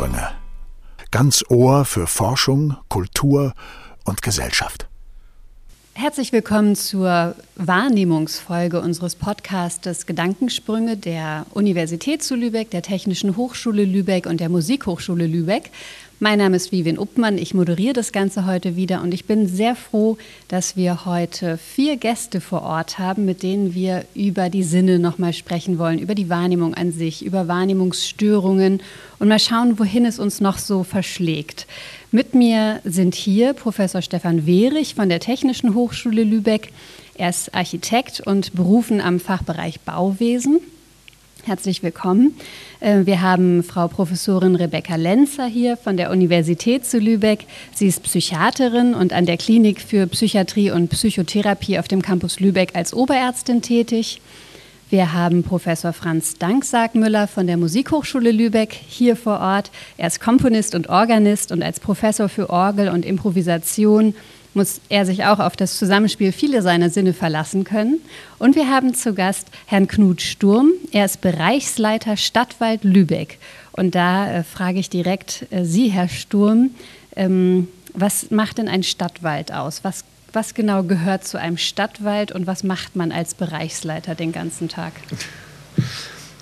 Gedankensprünge. Ganz Ohr für Forschung, Kultur und Gesellschaft. Herzlich willkommen zur Wahrnehmungsfolge unseres Podcastes Gedankensprünge der Universität zu Lübeck, der Technischen Hochschule Lübeck und der Musikhochschule Lübeck. Mein Name ist Vivian Uppmann, ich moderiere das Ganze heute wieder und ich bin sehr froh, dass wir heute vier Gäste vor Ort haben, mit denen wir über die Sinne nochmal sprechen wollen, über die Wahrnehmung an sich, über Wahrnehmungsstörungen und mal schauen, wohin es uns noch so verschlägt. Mit mir sind hier Professor Stefan Wehrich von der Technischen Hochschule Lübeck. Er ist Architekt und berufen am Fachbereich Bauwesen. Herzlich willkommen. Äh, wir haben Frau Professorin Rebecca Lenzer hier von der Universität zu Lübeck. Sie ist Psychiaterin und an der Klinik für Psychiatrie und Psychotherapie auf dem Campus Lübeck als Oberärztin tätig. Wir haben Professor Franz Danksagmüller von der Musikhochschule Lübeck hier vor Ort. Er ist Komponist und Organist und als Professor für Orgel und Improvisation muss er sich auch auf das Zusammenspiel vieler seiner Sinne verlassen können. Und wir haben zu Gast Herrn Knut Sturm. Er ist Bereichsleiter Stadtwald Lübeck. Und da äh, frage ich direkt äh, Sie, Herr Sturm, ähm, was macht denn ein Stadtwald aus? Was, was genau gehört zu einem Stadtwald und was macht man als Bereichsleiter den ganzen Tag?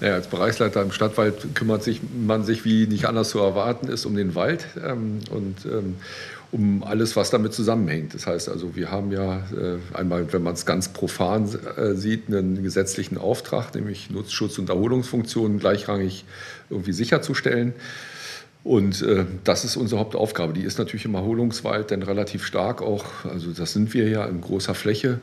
Ja, als Bereichsleiter im Stadtwald kümmert sich man sich, wie nicht anders zu erwarten ist, um den Wald. Ähm, und ähm, um alles, was damit zusammenhängt. Das heißt also, wir haben ja äh, einmal, wenn man es ganz profan äh, sieht, einen gesetzlichen Auftrag, nämlich Nutzschutz- und Erholungsfunktionen gleichrangig irgendwie sicherzustellen. Und äh, das ist unsere Hauptaufgabe. Die ist natürlich im Erholungswald dann relativ stark auch, also das sind wir ja in großer Fläche,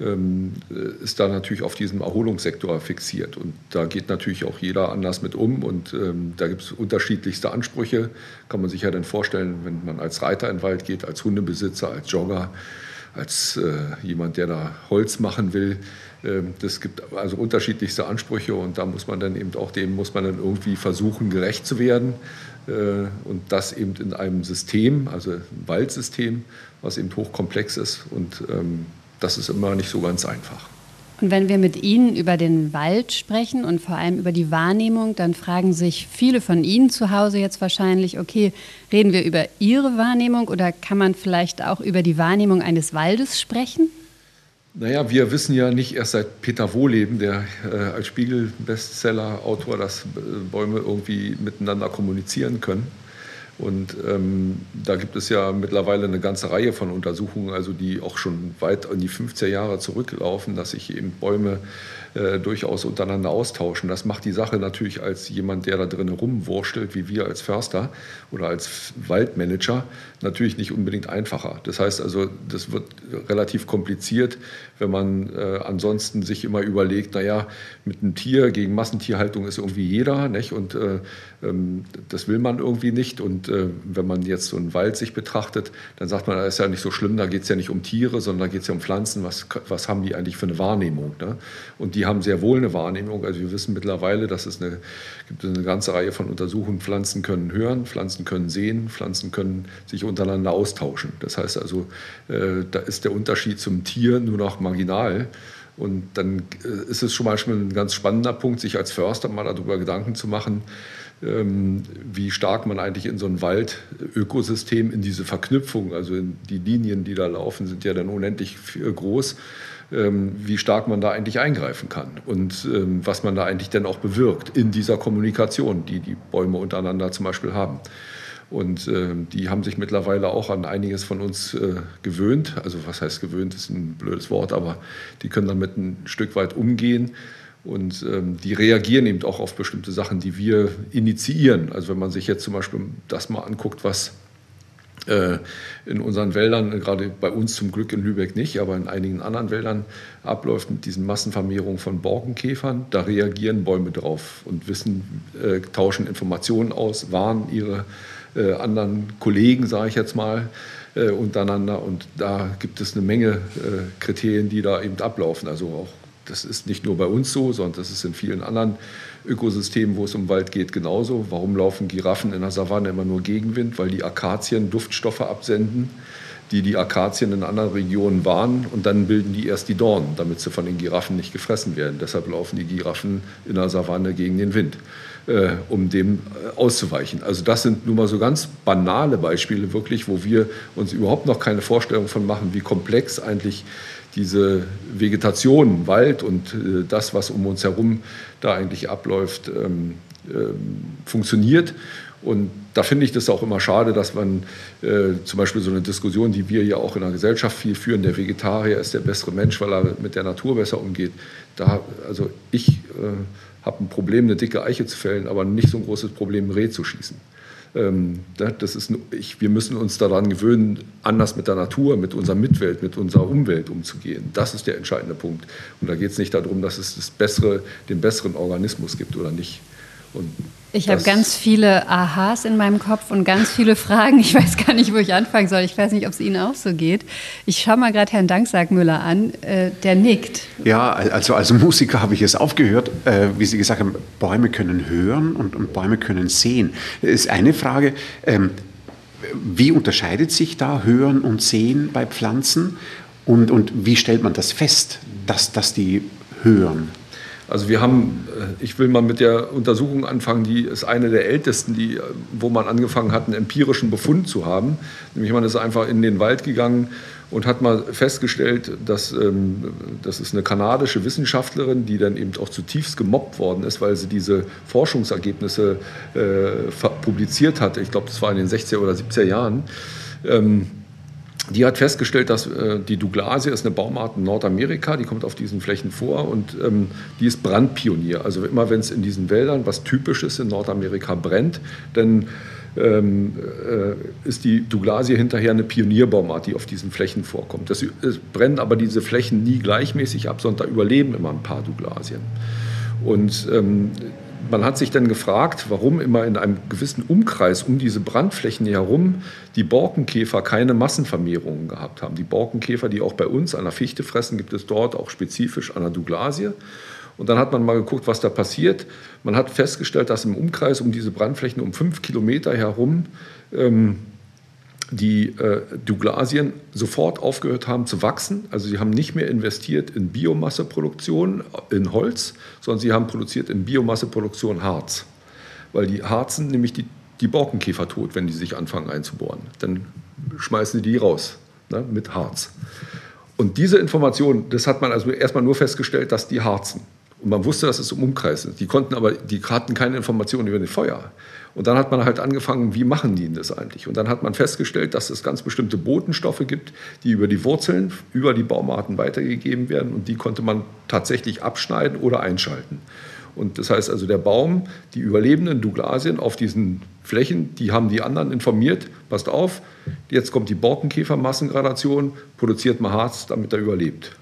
ähm, ist da natürlich auf diesem Erholungssektor fixiert. Und da geht natürlich auch jeder anders mit um. Und ähm, da gibt es unterschiedlichste Ansprüche. Kann man sich ja dann vorstellen, wenn man als Reiter in den Wald geht, als Hundebesitzer, als Jogger, als äh, jemand, der da Holz machen will. Ähm, das gibt also unterschiedlichste Ansprüche und da muss man dann eben auch dem muss man dann irgendwie versuchen gerecht zu werden äh, und das eben in einem System, also ein Waldsystem, was eben hochkomplex ist und ähm, das ist immer nicht so ganz einfach. Und wenn wir mit Ihnen über den Wald sprechen und vor allem über die Wahrnehmung, dann fragen sich viele von Ihnen zu Hause jetzt wahrscheinlich, okay, reden wir über Ihre Wahrnehmung oder kann man vielleicht auch über die Wahrnehmung eines Waldes sprechen? Naja, wir wissen ja nicht erst seit Peter Wohleben, der äh, als Spiegel-Bestseller-Autor, dass äh, Bäume irgendwie miteinander kommunizieren können. Und ähm, da gibt es ja mittlerweile eine ganze Reihe von Untersuchungen, also die auch schon weit in die 50er Jahre zurücklaufen, dass sich eben Bäume äh, durchaus untereinander austauschen. Das macht die Sache natürlich als jemand, der da drin rumwurschtelt, wie wir als Förster oder als Waldmanager, natürlich nicht unbedingt einfacher. Das heißt also, das wird relativ kompliziert, wenn man äh, ansonsten sich immer überlegt, naja, mit einem Tier gegen Massentierhaltung ist irgendwie jeder, nicht? und äh, ähm, das will man irgendwie nicht. Und äh, wenn man jetzt so einen Wald sich betrachtet, dann sagt man, das ist ja nicht so schlimm, da geht es ja nicht um Tiere, sondern da geht es ja um Pflanzen. Was, was haben die eigentlich für eine Wahrnehmung? Ne? Und die haben sehr wohl eine Wahrnehmung. Also wir wissen mittlerweile, dass es eine, gibt eine ganze Reihe von Untersuchungen. Pflanzen können hören, Pflanzen können sehen, Pflanzen können sich untereinander austauschen. Das heißt also, äh, da ist der Unterschied zum Tier nur noch marginal. Und dann äh, ist es schon mal ein ganz spannender Punkt, sich als Förster mal darüber Gedanken zu machen, ähm, wie stark man eigentlich in so ein Waldökosystem, in diese Verknüpfung, also die Linien, die da laufen, sind ja dann unendlich groß, wie stark man da eigentlich eingreifen kann und ähm, was man da eigentlich denn auch bewirkt in dieser Kommunikation, die die Bäume untereinander zum Beispiel haben. Und äh, die haben sich mittlerweile auch an einiges von uns äh, gewöhnt. Also was heißt gewöhnt, ist ein blödes Wort, aber die können damit ein Stück weit umgehen. Und ähm, die reagieren eben auch auf bestimmte Sachen, die wir initiieren. Also wenn man sich jetzt zum Beispiel das mal anguckt, was in unseren Wäldern, gerade bei uns zum Glück in Lübeck nicht, aber in einigen anderen Wäldern abläuft mit diesen Massenvermehrungen von Borkenkäfern. Da reagieren Bäume drauf und wissen, äh, tauschen Informationen aus, warnen ihre äh, anderen Kollegen, sage ich jetzt mal, äh, untereinander. Und da gibt es eine Menge äh, Kriterien, die da eben ablaufen. Also auch das ist nicht nur bei uns so, sondern das ist in vielen anderen Ökosystemen, wo es um Wald geht, genauso. Warum laufen Giraffen in der Savanne immer nur Gegenwind? Weil die Akazien Duftstoffe absenden, die die Akazien in anderen Regionen warnen und dann bilden die erst die Dornen, damit sie von den Giraffen nicht gefressen werden. Deshalb laufen die Giraffen in der Savanne gegen den Wind, äh, um dem äh, auszuweichen. Also das sind nun mal so ganz banale Beispiele wirklich, wo wir uns überhaupt noch keine Vorstellung von machen, wie komplex eigentlich diese Vegetation, Wald und äh, das, was um uns herum da eigentlich abläuft, ähm, ähm, funktioniert. Und da finde ich das auch immer schade, dass man äh, zum Beispiel so eine Diskussion, die wir ja auch in der Gesellschaft viel führen, der Vegetarier ist der bessere Mensch, weil er mit der Natur besser umgeht. Da, also ich äh, habe ein Problem, eine dicke Eiche zu fällen, aber nicht so ein großes Problem, ein Reh zu schießen. Ähm, das ist, ich, wir müssen uns daran gewöhnen, anders mit der Natur, mit unserer Mitwelt, mit unserer Umwelt umzugehen. Das ist der entscheidende Punkt. Und da geht es nicht darum, dass es das bessere, den besseren Organismus gibt oder nicht. Und ich habe ganz viele Aha's in meinem Kopf und ganz viele Fragen. Ich weiß gar nicht, wo ich anfangen soll. Ich weiß nicht, ob es Ihnen auch so geht. Ich schaue mal gerade Herrn Danksagmüller an, äh, der nickt. Ja, also als Musiker habe ich es aufgehört, äh, wie Sie gesagt haben, Bäume können hören und, und Bäume können sehen. Das ist eine Frage. Ähm, wie unterscheidet sich da Hören und Sehen bei Pflanzen? Und, und wie stellt man das fest, dass, dass die hören? Also wir haben, äh, ich will mal mit der Untersuchung anfangen, die ist eine der ältesten, die, äh, wo man angefangen hat, einen empirischen Befund zu haben. Nämlich man ist einfach in den Wald gegangen und hat mal festgestellt, dass ähm, das ist eine kanadische Wissenschaftlerin, die dann eben auch zutiefst gemobbt worden ist, weil sie diese Forschungsergebnisse äh, publiziert hatte. Ich glaube, das war in den 60er oder 70er Jahren. Ähm, die hat festgestellt, dass äh, die Douglasie ist eine Baumart in Nordamerika, die kommt auf diesen Flächen vor und ähm, die ist Brandpionier. Also immer wenn es in diesen Wäldern, was typisch ist in Nordamerika, brennt, dann ähm, äh, ist die Douglasie hinterher eine Pionierbaumart, die auf diesen Flächen vorkommt. Das, es brennen aber diese Flächen nie gleichmäßig ab, sondern da überleben immer ein paar Douglasien. Und ähm, man hat sich dann gefragt, warum immer in einem gewissen Umkreis um diese Brandflächen herum die Borkenkäfer keine Massenvermehrungen gehabt haben. Die Borkenkäfer, die auch bei uns an der Fichte fressen, gibt es dort auch spezifisch an der Douglasie. Und dann hat man mal geguckt, was da passiert. Man hat festgestellt, dass im Umkreis um diese Brandflächen um fünf Kilometer herum ähm, die äh, Douglasien sofort aufgehört haben zu wachsen. Also sie haben nicht mehr investiert in Biomasseproduktion, in Holz, sondern sie haben produziert in Biomasseproduktion Harz. Weil die harzen nämlich die, die Borkenkäfer tot, wenn die sich anfangen einzubohren. Dann schmeißen sie die raus ne, mit Harz. Und diese Information, das hat man also erstmal nur festgestellt, dass die harzen. Und man wusste, dass es im Umkreis ist. Die konnten aber, die hatten keine Informationen über das Feuer. Und dann hat man halt angefangen, wie machen die das eigentlich? Und dann hat man festgestellt, dass es ganz bestimmte Botenstoffe gibt, die über die Wurzeln, über die Baumarten weitergegeben werden. Und die konnte man tatsächlich abschneiden oder einschalten. Und das heißt also, der Baum, die überlebenden Douglasien auf diesen Flächen, die haben die anderen informiert, passt auf, jetzt kommt die Borkenkäfermassengradation, produziert mal Harz, damit er überlebt.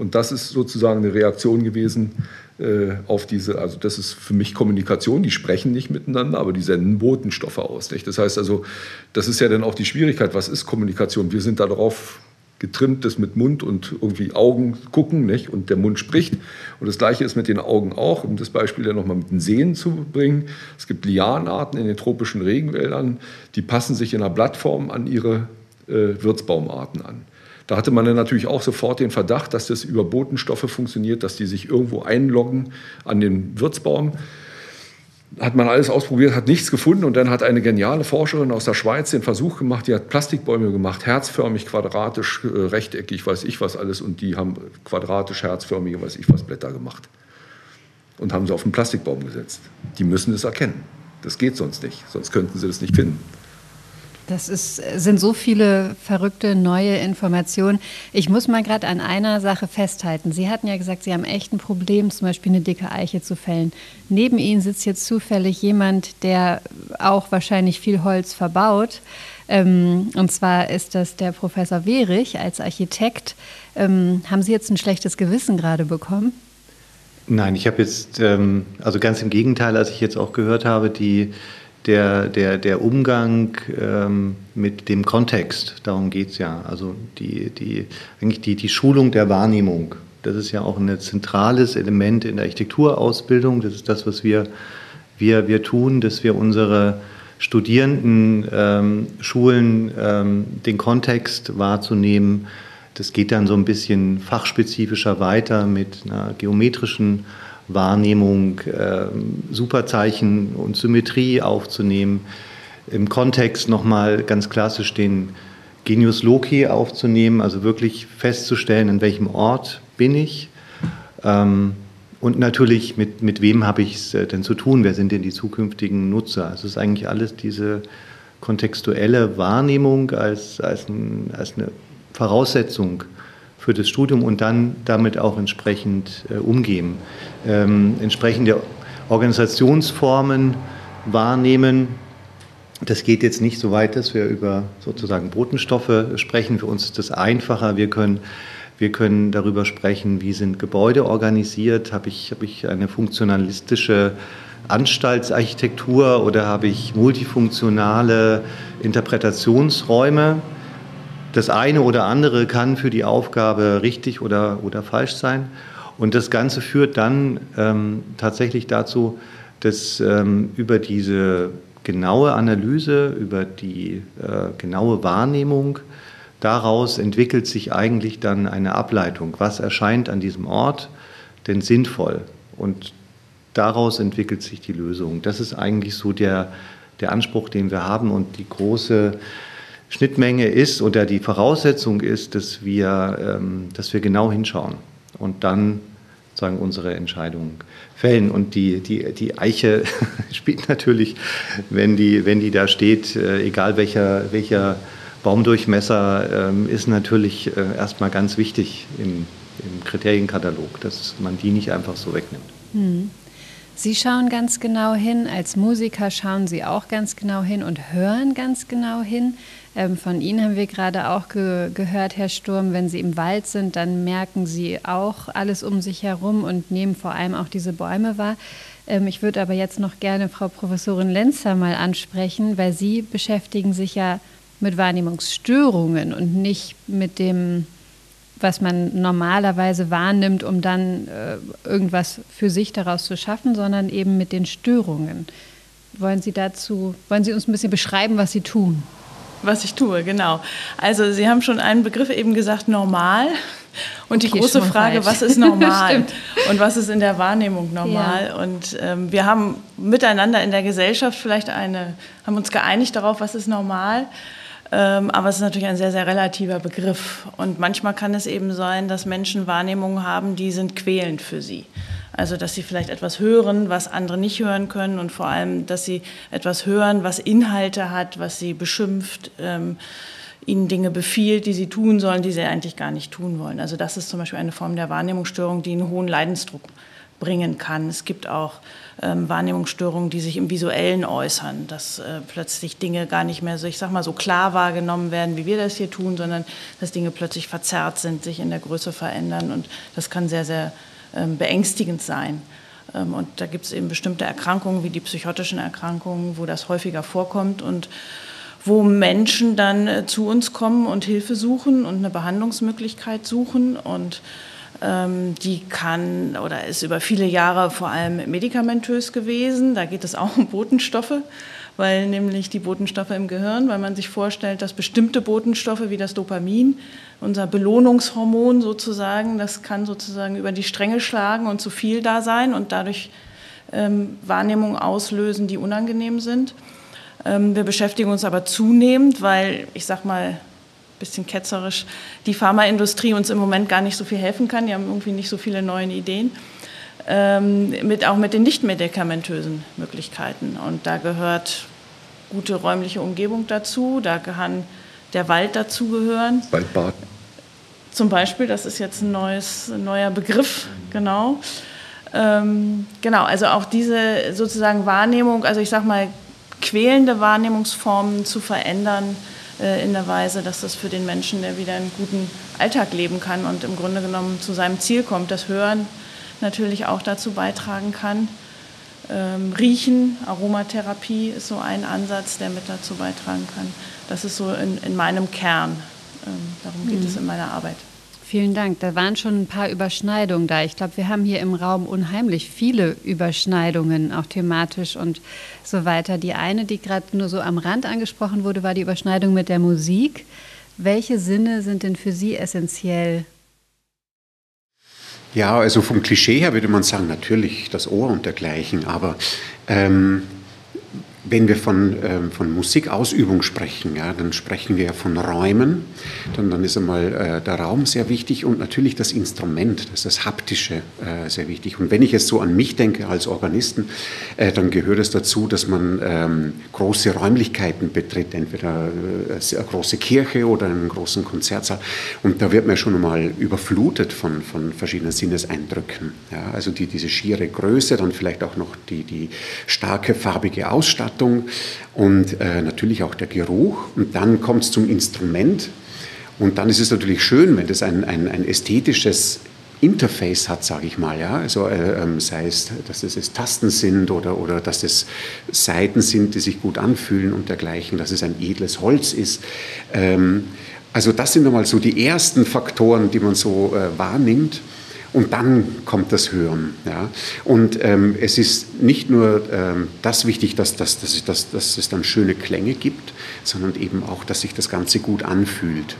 Und das ist sozusagen eine Reaktion gewesen äh, auf diese, also das ist für mich Kommunikation, die sprechen nicht miteinander, aber die senden Botenstoffe aus. Nicht? Das heißt also, das ist ja dann auch die Schwierigkeit, was ist Kommunikation? Wir sind darauf getrimmt, das mit Mund und irgendwie Augen gucken nicht? und der Mund spricht. Und das Gleiche ist mit den Augen auch, um das Beispiel dann nochmal mit den Sehen zu bringen. Es gibt Lianarten in den tropischen Regenwäldern, die passen sich in der Blattform an ihre äh, Wirtsbaumarten an. Da hatte man dann natürlich auch sofort den Verdacht, dass das über Botenstoffe funktioniert, dass die sich irgendwo einloggen an den Wirtsbaum. Hat man alles ausprobiert, hat nichts gefunden und dann hat eine geniale Forscherin aus der Schweiz den Versuch gemacht, die hat Plastikbäume gemacht, herzförmig, quadratisch, äh, rechteckig, weiß ich was alles und die haben quadratisch, herzförmige, weiß ich was Blätter gemacht und haben sie auf einen Plastikbaum gesetzt. Die müssen es erkennen. Das geht sonst nicht, sonst könnten sie das nicht finden. Das ist, sind so viele verrückte neue Informationen. Ich muss mal gerade an einer Sache festhalten. Sie hatten ja gesagt, Sie haben echt ein Problem, zum Beispiel eine dicke Eiche zu fällen. Neben Ihnen sitzt jetzt zufällig jemand, der auch wahrscheinlich viel Holz verbaut. Ähm, und zwar ist das der Professor Wehrich als Architekt. Ähm, haben Sie jetzt ein schlechtes Gewissen gerade bekommen? Nein, ich habe jetzt, ähm, also ganz im Gegenteil, als ich jetzt auch gehört habe, die der, der, der Umgang ähm, mit dem Kontext, darum geht es ja. Also die, die, eigentlich die, die Schulung der Wahrnehmung. Das ist ja auch ein zentrales Element in der Architekturausbildung. Das ist das, was wir, wir, wir tun, dass wir unsere Studierenden ähm, schulen, ähm, den Kontext wahrzunehmen. Das geht dann so ein bisschen fachspezifischer weiter mit einer geometrischen Wahrnehmung, ähm, Superzeichen und Symmetrie aufzunehmen. Im Kontext nochmal ganz klassisch den Genius Loci aufzunehmen, also wirklich festzustellen, an welchem Ort bin ich. Ähm, und natürlich, mit, mit wem habe ich es äh, denn zu tun? Wer sind denn die zukünftigen Nutzer? Also es ist eigentlich alles diese kontextuelle Wahrnehmung als, als, ein, als eine Voraussetzung für das Studium und dann damit auch entsprechend äh, umgehen. Ähm, entsprechende Organisationsformen wahrnehmen. Das geht jetzt nicht so weit, dass wir über sozusagen Botenstoffe sprechen. Für uns ist das einfacher. Wir können wir können darüber sprechen, wie sind Gebäude organisiert, habe ich, habe ich eine funktionalistische Anstaltsarchitektur oder habe ich multifunktionale Interpretationsräume. Das eine oder andere kann für die Aufgabe richtig oder, oder falsch sein. Und das Ganze führt dann ähm, tatsächlich dazu, dass ähm, über diese genaue Analyse, über die äh, genaue Wahrnehmung daraus entwickelt sich eigentlich dann eine Ableitung. Was erscheint an diesem Ort denn sinnvoll? Und daraus entwickelt sich die Lösung. Das ist eigentlich so der, der Anspruch, den wir haben. Und die große Schnittmenge ist oder die Voraussetzung ist, dass wir, ähm, dass wir genau hinschauen und dann sagen unsere Entscheidung fällen. Und die, die, die Eiche spielt natürlich, wenn die, wenn die da steht, äh, egal welcher, welcher Baumdurchmesser ähm, ist natürlich äh, erstmal ganz wichtig im, im, Kriterienkatalog, dass man die nicht einfach so wegnimmt. Hm. Sie schauen ganz genau hin, als Musiker schauen Sie auch ganz genau hin und hören ganz genau hin. Ähm, von Ihnen haben wir gerade auch ge gehört, Herr Sturm, wenn Sie im Wald sind, dann merken Sie auch alles um sich herum und nehmen vor allem auch diese Bäume wahr. Ähm, ich würde aber jetzt noch gerne Frau Professorin Lenzer mal ansprechen, weil Sie beschäftigen sich ja mit Wahrnehmungsstörungen und nicht mit dem, was man normalerweise wahrnimmt, um dann äh, irgendwas für sich daraus zu schaffen, sondern eben mit den Störungen. Wollen Sie dazu, wollen Sie uns ein bisschen beschreiben, was Sie tun? Was ich tue, genau. Also Sie haben schon einen Begriff eben gesagt, normal. Und okay, die große Frage, falsch. was ist normal und was ist in der Wahrnehmung normal? Ja. Und ähm, wir haben miteinander in der Gesellschaft vielleicht eine, haben uns geeinigt darauf, was ist normal. Ähm, aber es ist natürlich ein sehr, sehr relativer Begriff. Und manchmal kann es eben sein, dass Menschen Wahrnehmungen haben, die sind quälend für sie. Also, dass sie vielleicht etwas hören, was andere nicht hören können und vor allem, dass sie etwas hören, was Inhalte hat, was sie beschimpft, ähm, ihnen Dinge befiehlt, die sie tun sollen, die sie eigentlich gar nicht tun wollen. Also, das ist zum Beispiel eine Form der Wahrnehmungsstörung, die einen hohen Leidensdruck bringen kann. Es gibt auch ähm, Wahrnehmungsstörungen, die sich im Visuellen äußern, dass äh, plötzlich Dinge gar nicht mehr so, ich sag mal, so klar wahrgenommen werden, wie wir das hier tun, sondern dass Dinge plötzlich verzerrt sind, sich in der Größe verändern und das kann sehr, sehr beängstigend sein. Ähm, und da gibt es eben bestimmte Erkrankungen, wie die psychotischen Erkrankungen, wo das häufiger vorkommt und wo Menschen dann äh, zu uns kommen und Hilfe suchen und eine Behandlungsmöglichkeit suchen und ähm, die kann oder ist über viele Jahre vor allem medikamentös gewesen. Da geht es auch um Botenstoffe, weil nämlich die Botenstoffe im Gehirn, weil man sich vorstellt, dass bestimmte Botenstoffe wie das Dopamin, unser Belohnungshormon sozusagen, das kann sozusagen über die Stränge schlagen und zu viel da sein und dadurch ähm, Wahrnehmungen auslösen, die unangenehm sind. Ähm, wir beschäftigen uns aber zunehmend, weil ich sag mal, bisschen ketzerisch, die Pharmaindustrie uns im Moment gar nicht so viel helfen kann. Die haben irgendwie nicht so viele neue Ideen. Ähm, mit, auch mit den nicht medikamentösen Möglichkeiten. Und da gehört gute räumliche Umgebung dazu, da kann der Wald dazugehören. Waldbad. Zum Beispiel, das ist jetzt ein, neues, ein neuer Begriff, genau. Ähm, genau, also auch diese sozusagen Wahrnehmung, also ich sag mal, quälende Wahrnehmungsformen zu verändern, äh, in der Weise, dass das für den Menschen, der wieder einen guten Alltag leben kann und im Grunde genommen zu seinem Ziel kommt, das Hören natürlich auch dazu beitragen kann. Ähm, Riechen, Aromatherapie ist so ein Ansatz, der mit dazu beitragen kann. Das ist so in, in meinem Kern. Ähm, darum geht mhm. es in meiner Arbeit. vielen Dank. Da waren schon ein paar Überschneidungen da. Ich glaube, wir haben hier im Raum unheimlich viele Überschneidungen, auch thematisch und so weiter. Die eine, die gerade nur so am Rand angesprochen wurde, war die Überschneidung mit der Musik. Welche Sinne sind denn für Sie essentiell? Ja, also vom Klischee her würde man sagen, natürlich das Ohr und dergleichen, aber ähm, wenn wir von, ähm, von Musikausübung sprechen, ja, dann sprechen wir ja von Räumen. Dann, dann ist einmal äh, der Raum sehr wichtig und natürlich das Instrument, das ist das Haptische äh, sehr wichtig. Und wenn ich jetzt so an mich denke als Organisten, äh, dann gehört es dazu, dass man ähm, große Räumlichkeiten betritt, entweder äh, eine große Kirche oder einen großen Konzertsaal. Und da wird man schon einmal überflutet von, von verschiedenen Sinneseindrücken. Ja, also die, diese schiere Größe, dann vielleicht auch noch die, die starke farbige Ausstattung Ausstattung und äh, natürlich auch der Geruch. Und dann kommt es zum Instrument. Und dann ist es natürlich schön, wenn das ein, ein, ein ästhetisches Interface hat, sage ich mal. Ja? Also, äh, ähm, sei es, dass es Tasten sind oder, oder dass es Saiten sind, die sich gut anfühlen und dergleichen, dass es ein edles Holz ist. Ähm, also das sind nochmal so die ersten Faktoren, die man so äh, wahrnimmt. Und dann kommt das Hören. Ja. Und ähm, es ist nicht nur ähm, das wichtig, dass, dass, dass, dass, dass es dann schöne Klänge gibt, sondern eben auch, dass sich das Ganze gut anfühlt.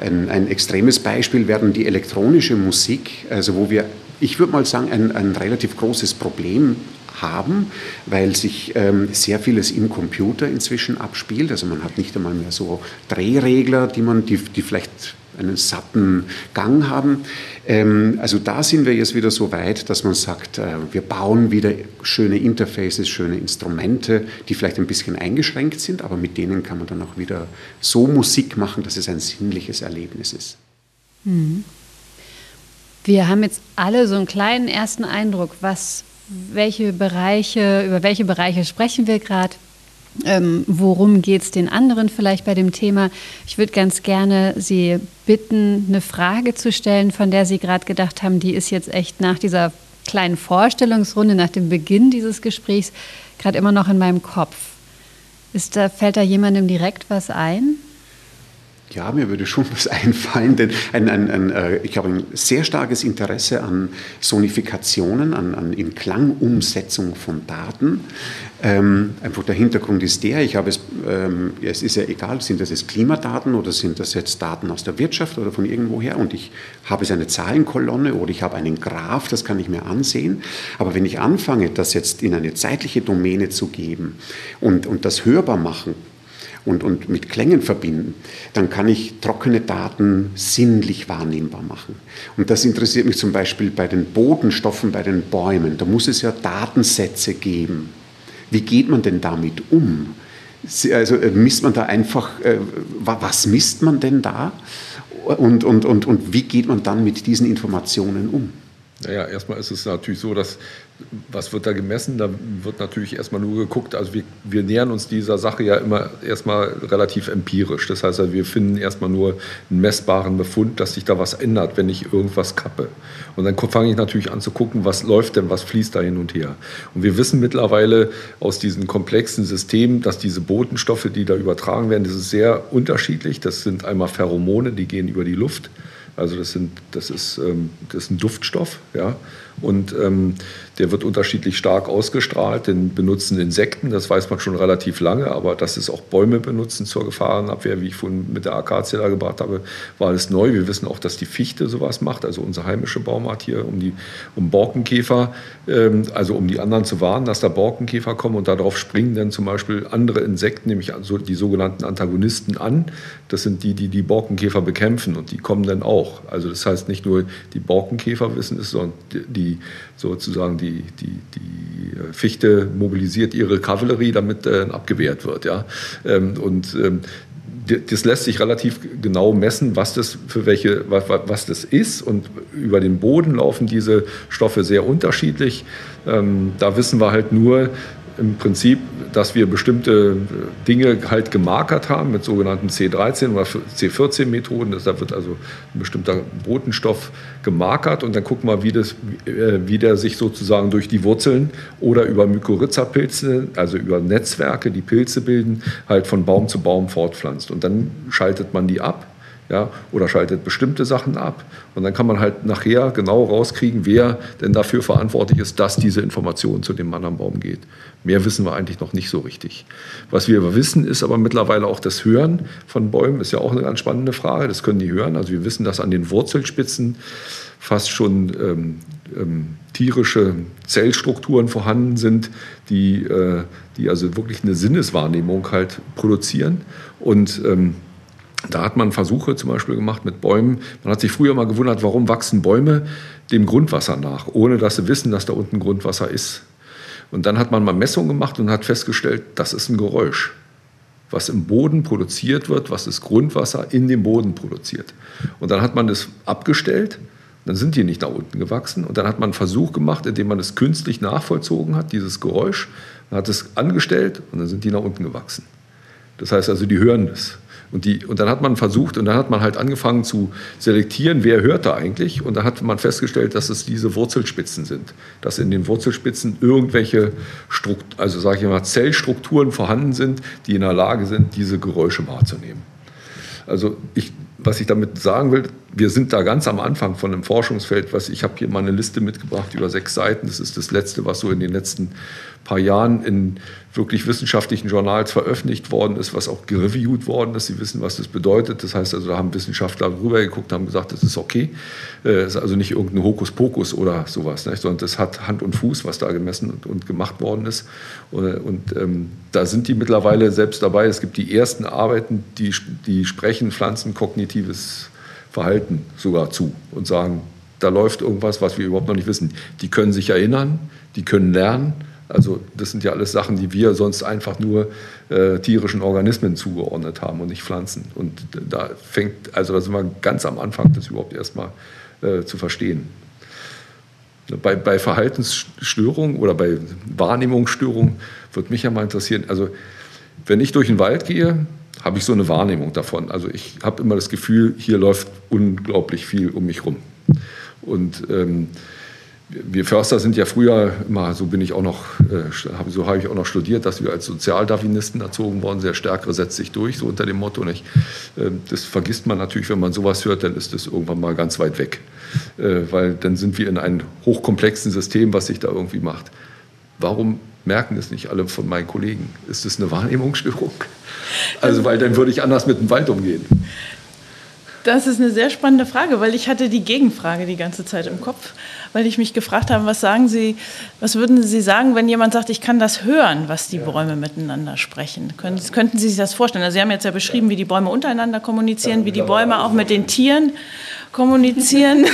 Ein, ein extremes Beispiel werden die elektronische Musik, also wo wir, ich würde mal sagen, ein, ein relativ großes Problem haben, weil sich ähm, sehr vieles im Computer inzwischen abspielt. Also man hat nicht einmal mehr so Drehregler, die man, die, die vielleicht einen satten Gang haben. Ähm, also da sind wir jetzt wieder so weit, dass man sagt, äh, wir bauen wieder schöne Interfaces, schöne Instrumente, die vielleicht ein bisschen eingeschränkt sind, aber mit denen kann man dann auch wieder so Musik machen, dass es ein sinnliches Erlebnis ist. Mhm. Wir haben jetzt alle so einen kleinen ersten Eindruck, was, welche Bereiche, über welche Bereiche sprechen wir gerade, ähm, worum geht es den anderen vielleicht bei dem Thema. Ich würde ganz gerne Sie bitten, eine Frage zu stellen, von der Sie gerade gedacht haben, die ist jetzt echt nach dieser kleinen Vorstellungsrunde, nach dem Beginn dieses Gesprächs, gerade immer noch in meinem Kopf. Ist da, fällt da jemandem direkt was ein? Ja, mir würde schon was einfallen, denn ein, ein, ein, äh, ich habe ein sehr starkes Interesse an Sonifikationen, an, an in Klangumsetzung von Daten. Ähm, einfach der Hintergrund ist der, ich habe es, ähm, es ist ja egal, sind das jetzt Klimadaten oder sind das jetzt Daten aus der Wirtschaft oder von irgendwoher und ich habe es eine Zahlenkolonne oder ich habe einen Graph, das kann ich mir ansehen. Aber wenn ich anfange, das jetzt in eine zeitliche Domäne zu geben und, und das hörbar machen, und, und mit Klängen verbinden, dann kann ich trockene Daten sinnlich wahrnehmbar machen. Und das interessiert mich zum Beispiel bei den Bodenstoffen, bei den Bäumen. Da muss es ja Datensätze geben. Wie geht man denn damit um? Also äh, misst man da einfach, äh, was misst man denn da? Und, und, und, und wie geht man dann mit diesen Informationen um? Naja, erstmal ist es natürlich so, dass was wird da gemessen? Da wird natürlich erstmal nur geguckt, also wir, wir nähern uns dieser Sache ja immer erstmal relativ empirisch. Das heißt, also wir finden erstmal nur einen messbaren Befund, dass sich da was ändert, wenn ich irgendwas kappe. Und dann fange ich natürlich an zu gucken, was läuft denn, was fließt da hin und her. Und wir wissen mittlerweile aus diesen komplexen Systemen, dass diese Botenstoffe, die da übertragen werden, das ist sehr unterschiedlich. Das sind einmal Pheromone, die gehen über die Luft. Also das, sind, das, ist, ähm, das ist ein Duftstoff, ja. Und ähm, der wird unterschiedlich stark ausgestrahlt. Den benutzen Insekten, das weiß man schon relativ lange, aber dass es auch Bäume benutzen zur Gefahrenabwehr, wie ich vorhin mit der Akazie da gebracht habe, war alles neu. Wir wissen auch, dass die Fichte sowas macht, also unsere heimische Baumart hier, um, die, um Borkenkäfer, ähm, also um die anderen zu warnen, dass da Borkenkäfer kommen und darauf springen dann zum Beispiel andere Insekten, nämlich die sogenannten Antagonisten an. Das sind die, die die Borkenkäfer bekämpfen und die kommen dann auch. Also das heißt nicht nur die Borkenkäfer wissen es, sondern die sozusagen die, die, die äh, Fichte mobilisiert ihre Kavallerie, damit äh, abgewehrt wird. Ja? Ähm, und ähm, das lässt sich relativ genau messen, was das für welche, was, das ist. Und über den Boden laufen diese Stoffe sehr unterschiedlich. Ähm, da wissen wir halt nur, im Prinzip, dass wir bestimmte Dinge halt gemarkert haben mit sogenannten C13 oder C14-Methoden. Da wird also ein bestimmter Botenstoff gemarkert und dann gucken wir, wie, das, äh, wie der sich sozusagen durch die Wurzeln oder über Mykorrhiza-Pilze, also über Netzwerke, die Pilze bilden, halt von Baum zu Baum fortpflanzt. Und dann schaltet man die ab ja, oder schaltet bestimmte Sachen ab. Und dann kann man halt nachher genau rauskriegen, wer denn dafür verantwortlich ist, dass diese Information zu dem anderen Baum geht. Mehr wissen wir eigentlich noch nicht so richtig. Was wir aber wissen, ist aber mittlerweile auch das Hören von Bäumen, ist ja auch eine ganz spannende Frage. Das können die hören. Also wir wissen, dass an den Wurzelspitzen fast schon ähm, ähm, tierische Zellstrukturen vorhanden sind, die, äh, die also wirklich eine Sinneswahrnehmung halt produzieren. Und ähm, da hat man Versuche zum Beispiel gemacht mit Bäumen. Man hat sich früher mal gewundert, warum wachsen Bäume dem Grundwasser nach, ohne dass sie wissen, dass da unten Grundwasser ist. Und dann hat man mal Messungen gemacht und hat festgestellt, das ist ein Geräusch, was im Boden produziert wird, was das Grundwasser in dem Boden produziert. Und dann hat man das abgestellt, dann sind die nicht nach unten gewachsen. Und dann hat man einen Versuch gemacht, indem man es künstlich nachvollzogen hat, dieses Geräusch, man hat es angestellt und dann sind die nach unten gewachsen. Das heißt also, die hören es. Und, die, und dann hat man versucht und dann hat man halt angefangen zu selektieren, wer hört da eigentlich. Und dann hat man festgestellt, dass es diese Wurzelspitzen sind. Dass in den Wurzelspitzen irgendwelche, Strukt, also sage ich mal, Zellstrukturen vorhanden sind, die in der Lage sind, diese Geräusche wahrzunehmen. Also ich, was ich damit sagen will, wir sind da ganz am Anfang von einem Forschungsfeld. Was, ich habe hier mal eine Liste mitgebracht über sechs Seiten. Das ist das letzte, was so in den letzten paar Jahren in wirklich wissenschaftlichen Journals veröffentlicht worden ist, was auch gereviewt worden ist. Sie wissen, was das bedeutet. Das heißt also, da haben Wissenschaftler drüber geguckt, haben gesagt, das ist okay. Das äh, ist also nicht irgendein Hokuspokus oder sowas, nicht? sondern das hat Hand und Fuß, was da gemessen und, gemacht worden ist. Und, ähm, da sind die mittlerweile selbst dabei. Es gibt die ersten Arbeiten, die, die sprechen Pflanzen kognitives Verhalten sogar zu und sagen, da läuft irgendwas, was wir überhaupt noch nicht wissen. Die können sich erinnern, die können lernen also das sind ja alles Sachen, die wir sonst einfach nur äh, tierischen Organismen zugeordnet haben und nicht Pflanzen. Und da fängt, also da sind wir ganz am Anfang, das überhaupt erstmal äh, zu verstehen. Bei, bei Verhaltensstörungen oder bei Wahrnehmungsstörungen würde mich ja mal interessieren, also wenn ich durch den Wald gehe, habe ich so eine Wahrnehmung davon. Also ich habe immer das Gefühl, hier läuft unglaublich viel um mich rum. Und ähm, wir Förster sind ja früher immer, so bin ich auch noch, äh, so habe ich auch noch studiert, dass wir als Sozialdarwinisten erzogen worden, sehr stärkere setzt sich durch, so unter dem Motto. Nicht? Äh, das vergisst man natürlich, wenn man sowas hört, dann ist das irgendwann mal ganz weit weg, äh, weil dann sind wir in einem hochkomplexen System, was sich da irgendwie macht. Warum merken das nicht alle von meinen Kollegen? Ist das eine Wahrnehmungsstörung? Also, weil dann würde ich anders mit dem Wald umgehen. Das ist eine sehr spannende Frage, weil ich hatte die Gegenfrage die ganze Zeit im Kopf, weil ich mich gefragt habe, was sagen Sie, was würden Sie sagen, wenn jemand sagt, ich kann das hören, was die Bäume miteinander sprechen? Können, könnten Sie sich das vorstellen? Also Sie haben jetzt ja beschrieben, wie die Bäume untereinander kommunizieren, wie die Bäume auch mit den Tieren kommunizieren.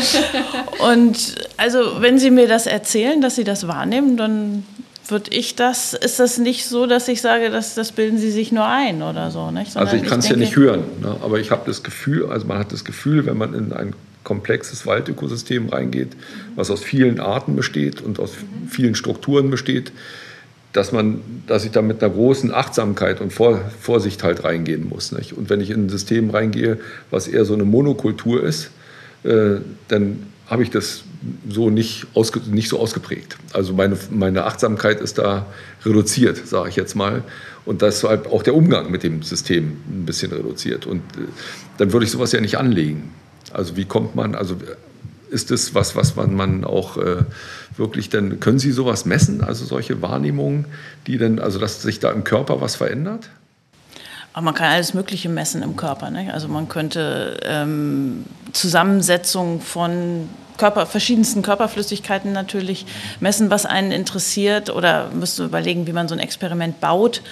Und also, wenn Sie mir das erzählen, dass Sie das wahrnehmen, dann würde ich das, ist das nicht so, dass ich sage, dass, das bilden Sie sich nur ein oder so? Nicht? also ich kann es ja nicht hören, ne? aber ich habe das Gefühl, also man hat das Gefühl, wenn man in ein komplexes Waldökosystem reingeht, was aus vielen Arten besteht und aus vielen Strukturen besteht, dass man, dass ich da mit einer großen Achtsamkeit und Vorsicht halt reingehen muss. Nicht? Und wenn ich in ein System reingehe, was eher so eine Monokultur ist, äh, dann habe ich das so nicht, ausge, nicht so ausgeprägt. Also meine, meine Achtsamkeit ist da reduziert, sage ich jetzt mal. Und deshalb auch der Umgang mit dem System ein bisschen reduziert. Und äh, dann würde ich sowas ja nicht anlegen. Also wie kommt man, also ist das was, was man, man auch äh, wirklich denn, können Sie sowas messen, also solche Wahrnehmungen, die dann, also dass sich da im Körper was verändert? Aber man kann alles Mögliche messen im Körper. Ne? Also man könnte ähm, Zusammensetzung von Körper, verschiedensten Körperflüssigkeiten natürlich messen, was einen interessiert oder müsste überlegen, wie man so ein Experiment baut.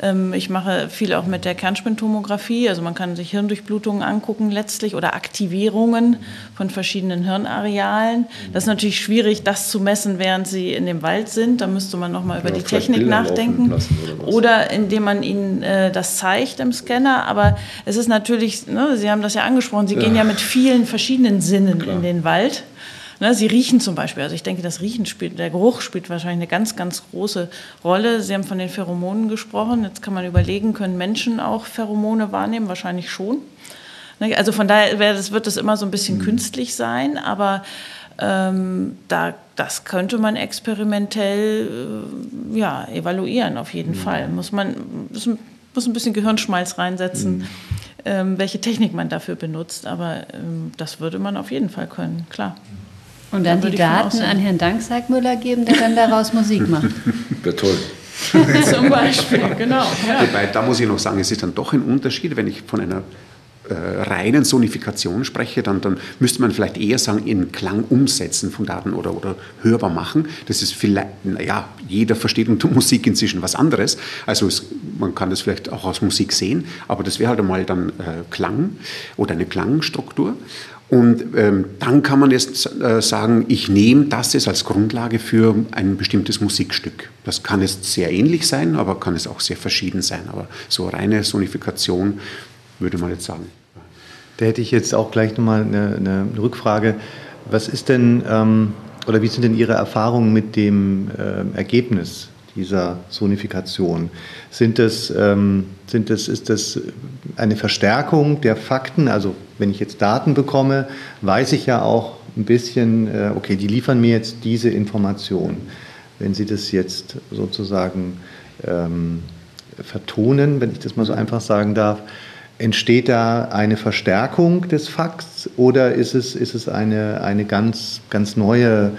Ähm, ich mache viel auch mit der Kernspintomographie, also man kann sich Hirndurchblutungen angucken letztlich oder Aktivierungen von verschiedenen Hirnarealen. Das ist natürlich schwierig, das zu messen, während sie in dem Wald sind. Da müsste man nochmal über die Technik nachdenken. Oder, oder, indem man ihnen äh, das zeigt im Scanner. Aber es ist natürlich, ne, Sie haben das ja angesprochen, Sie ja. gehen ja mit vielen verschiedenen Sinnen Klar. in den Wald. Ne, sie riechen zum Beispiel. Also ich denke, das Riechen spielt, der Geruch spielt wahrscheinlich eine ganz, ganz große Rolle. Sie haben von den Pheromonen gesprochen. Jetzt kann man überlegen, können Menschen auch Pheromone wahrnehmen? Wahrscheinlich schon. Ne, also von daher das, wird das immer so ein bisschen mhm. künstlich sein, aber ähm, da, das könnte man experimentell äh, ja, evaluieren, auf jeden mhm. Fall. Muss man muss, muss ein bisschen Gehirnschmalz reinsetzen. Mhm ähm, welche Technik man dafür benutzt. Aber ähm, das würde man auf jeden Fall können, klar. Und dann, dann die Daten an Herrn Danksackmüller geben, der dann daraus Musik macht. Wäre toll. Zum Beispiel, genau. Ja. Wobei, da muss ich noch sagen, es ist dann doch ein Unterschied, wenn ich von einer äh, reinen Sonifikation spreche, dann, dann müsste man vielleicht eher sagen, in Klang umsetzen von Daten oder, oder hörbar machen. Das ist vielleicht, naja, jeder versteht unter Musik inzwischen was anderes. Also es, man kann das vielleicht auch aus Musik sehen, aber das wäre halt einmal dann äh, Klang oder eine Klangstruktur. Und ähm, dann kann man jetzt äh, sagen, ich nehme das jetzt als Grundlage für ein bestimmtes Musikstück. Das kann jetzt sehr ähnlich sein, aber kann es auch sehr verschieden sein. Aber so reine Sonifikation würde man jetzt sagen. Da hätte ich jetzt auch gleich nochmal eine, eine Rückfrage. Was ist denn, ähm, oder wie sind denn Ihre Erfahrungen mit dem äh, Ergebnis dieser Sonifikation? Sind das, ähm, sind das, ist das eine Verstärkung der Fakten? Also wenn ich jetzt Daten bekomme, weiß ich ja auch ein bisschen, äh, okay, die liefern mir jetzt diese Information. Wenn Sie das jetzt sozusagen ähm, vertonen, wenn ich das mal so einfach sagen darf, Entsteht da eine Verstärkung des Fakts oder ist es, ist es eine, eine ganz, ganz neue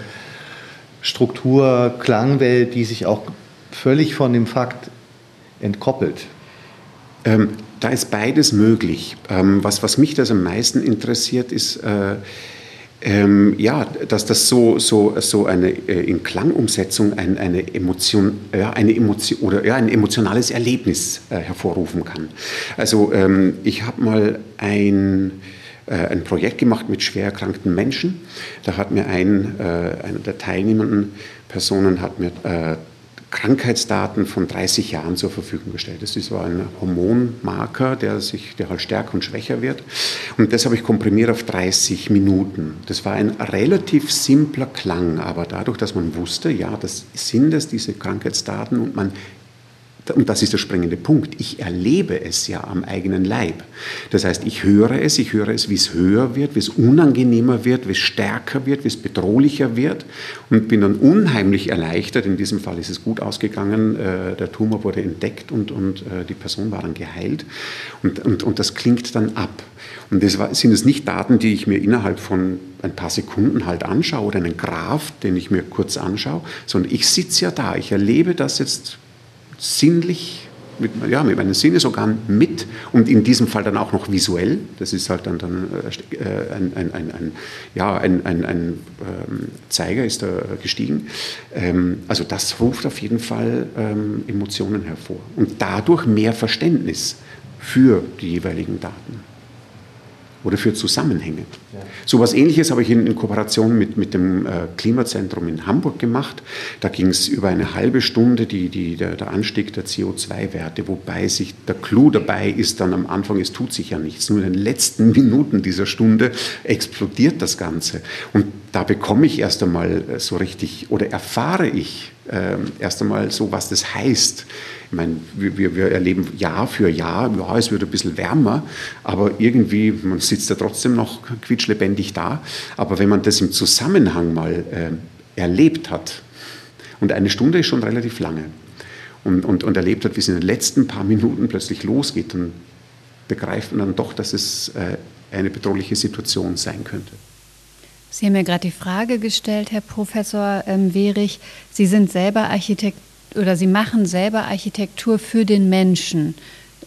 Struktur, Klangwelt, die sich auch völlig von dem Fakt entkoppelt? Ähm, da ist beides möglich. Ähm, was, was mich das am meisten interessiert, ist, äh, ähm, ja, dass das so, so, so eine äh, in Klangumsetzung ein, eine Emotion, ja, eine Emotion oder ja, ein emotionales Erlebnis äh, hervorrufen kann. Also ähm, ich habe mal ein äh, ein Projekt gemacht mit schwer erkrankten Menschen. Da hat mir ein, äh, einer der teilnehmenden Personen hat mir äh, Krankheitsdaten von 30 Jahren zur Verfügung gestellt. Das ist ein Hormonmarker, der, sich, der halt stärker und schwächer wird. Und das habe ich komprimiert auf 30 Minuten. Das war ein relativ simpler Klang, aber dadurch, dass man wusste, ja, das sind es, diese Krankheitsdaten, und man und das ist der springende Punkt, ich erlebe es ja am eigenen Leib. Das heißt, ich höre es, ich höre es, wie es höher wird, wie es unangenehmer wird, wie es stärker wird, wie es bedrohlicher wird und bin dann unheimlich erleichtert. In diesem Fall ist es gut ausgegangen, äh, der Tumor wurde entdeckt und, und äh, die Person war dann geheilt und, und, und das klingt dann ab. Und das sind es nicht Daten, die ich mir innerhalb von ein paar Sekunden halt anschaue oder einen Graph, den ich mir kurz anschaue, sondern ich sitze ja da, ich erlebe das jetzt sinnlich, mit, ja, mit meinen Sinnesorganen mit und in diesem Fall dann auch noch visuell. Das ist halt dann, dann äh, ein, ein, ein, ein, ja, ein, ein, ein ähm, Zeiger ist da gestiegen. Ähm, also das ruft auf jeden Fall ähm, Emotionen hervor und dadurch mehr Verständnis für die jeweiligen Daten oder für Zusammenhänge. Ja. So etwas Ähnliches habe ich in, in Kooperation mit, mit dem äh, Klimazentrum in Hamburg gemacht. Da ging es über eine halbe Stunde die, die, der, der Anstieg der CO2-Werte, wobei sich der Clou dabei ist dann am Anfang, es tut sich ja nichts. Nur in den letzten Minuten dieser Stunde explodiert das Ganze. Und da bekomme ich erst einmal äh, so richtig oder erfahre ich äh, erst einmal so, was das heißt ich meine, wir, wir erleben Jahr für Jahr, ja, es wird ein bisschen wärmer, aber irgendwie, man sitzt ja trotzdem noch quietschlebendig da. Aber wenn man das im Zusammenhang mal äh, erlebt hat, und eine Stunde ist schon relativ lange, und, und, und erlebt hat, wie es in den letzten paar Minuten plötzlich losgeht, dann begreift man dann doch, dass es äh, eine bedrohliche Situation sein könnte. Sie haben mir gerade die Frage gestellt, Herr Professor ähm, Wehrich. Sie sind selber Architekt oder sie machen selber Architektur für den Menschen.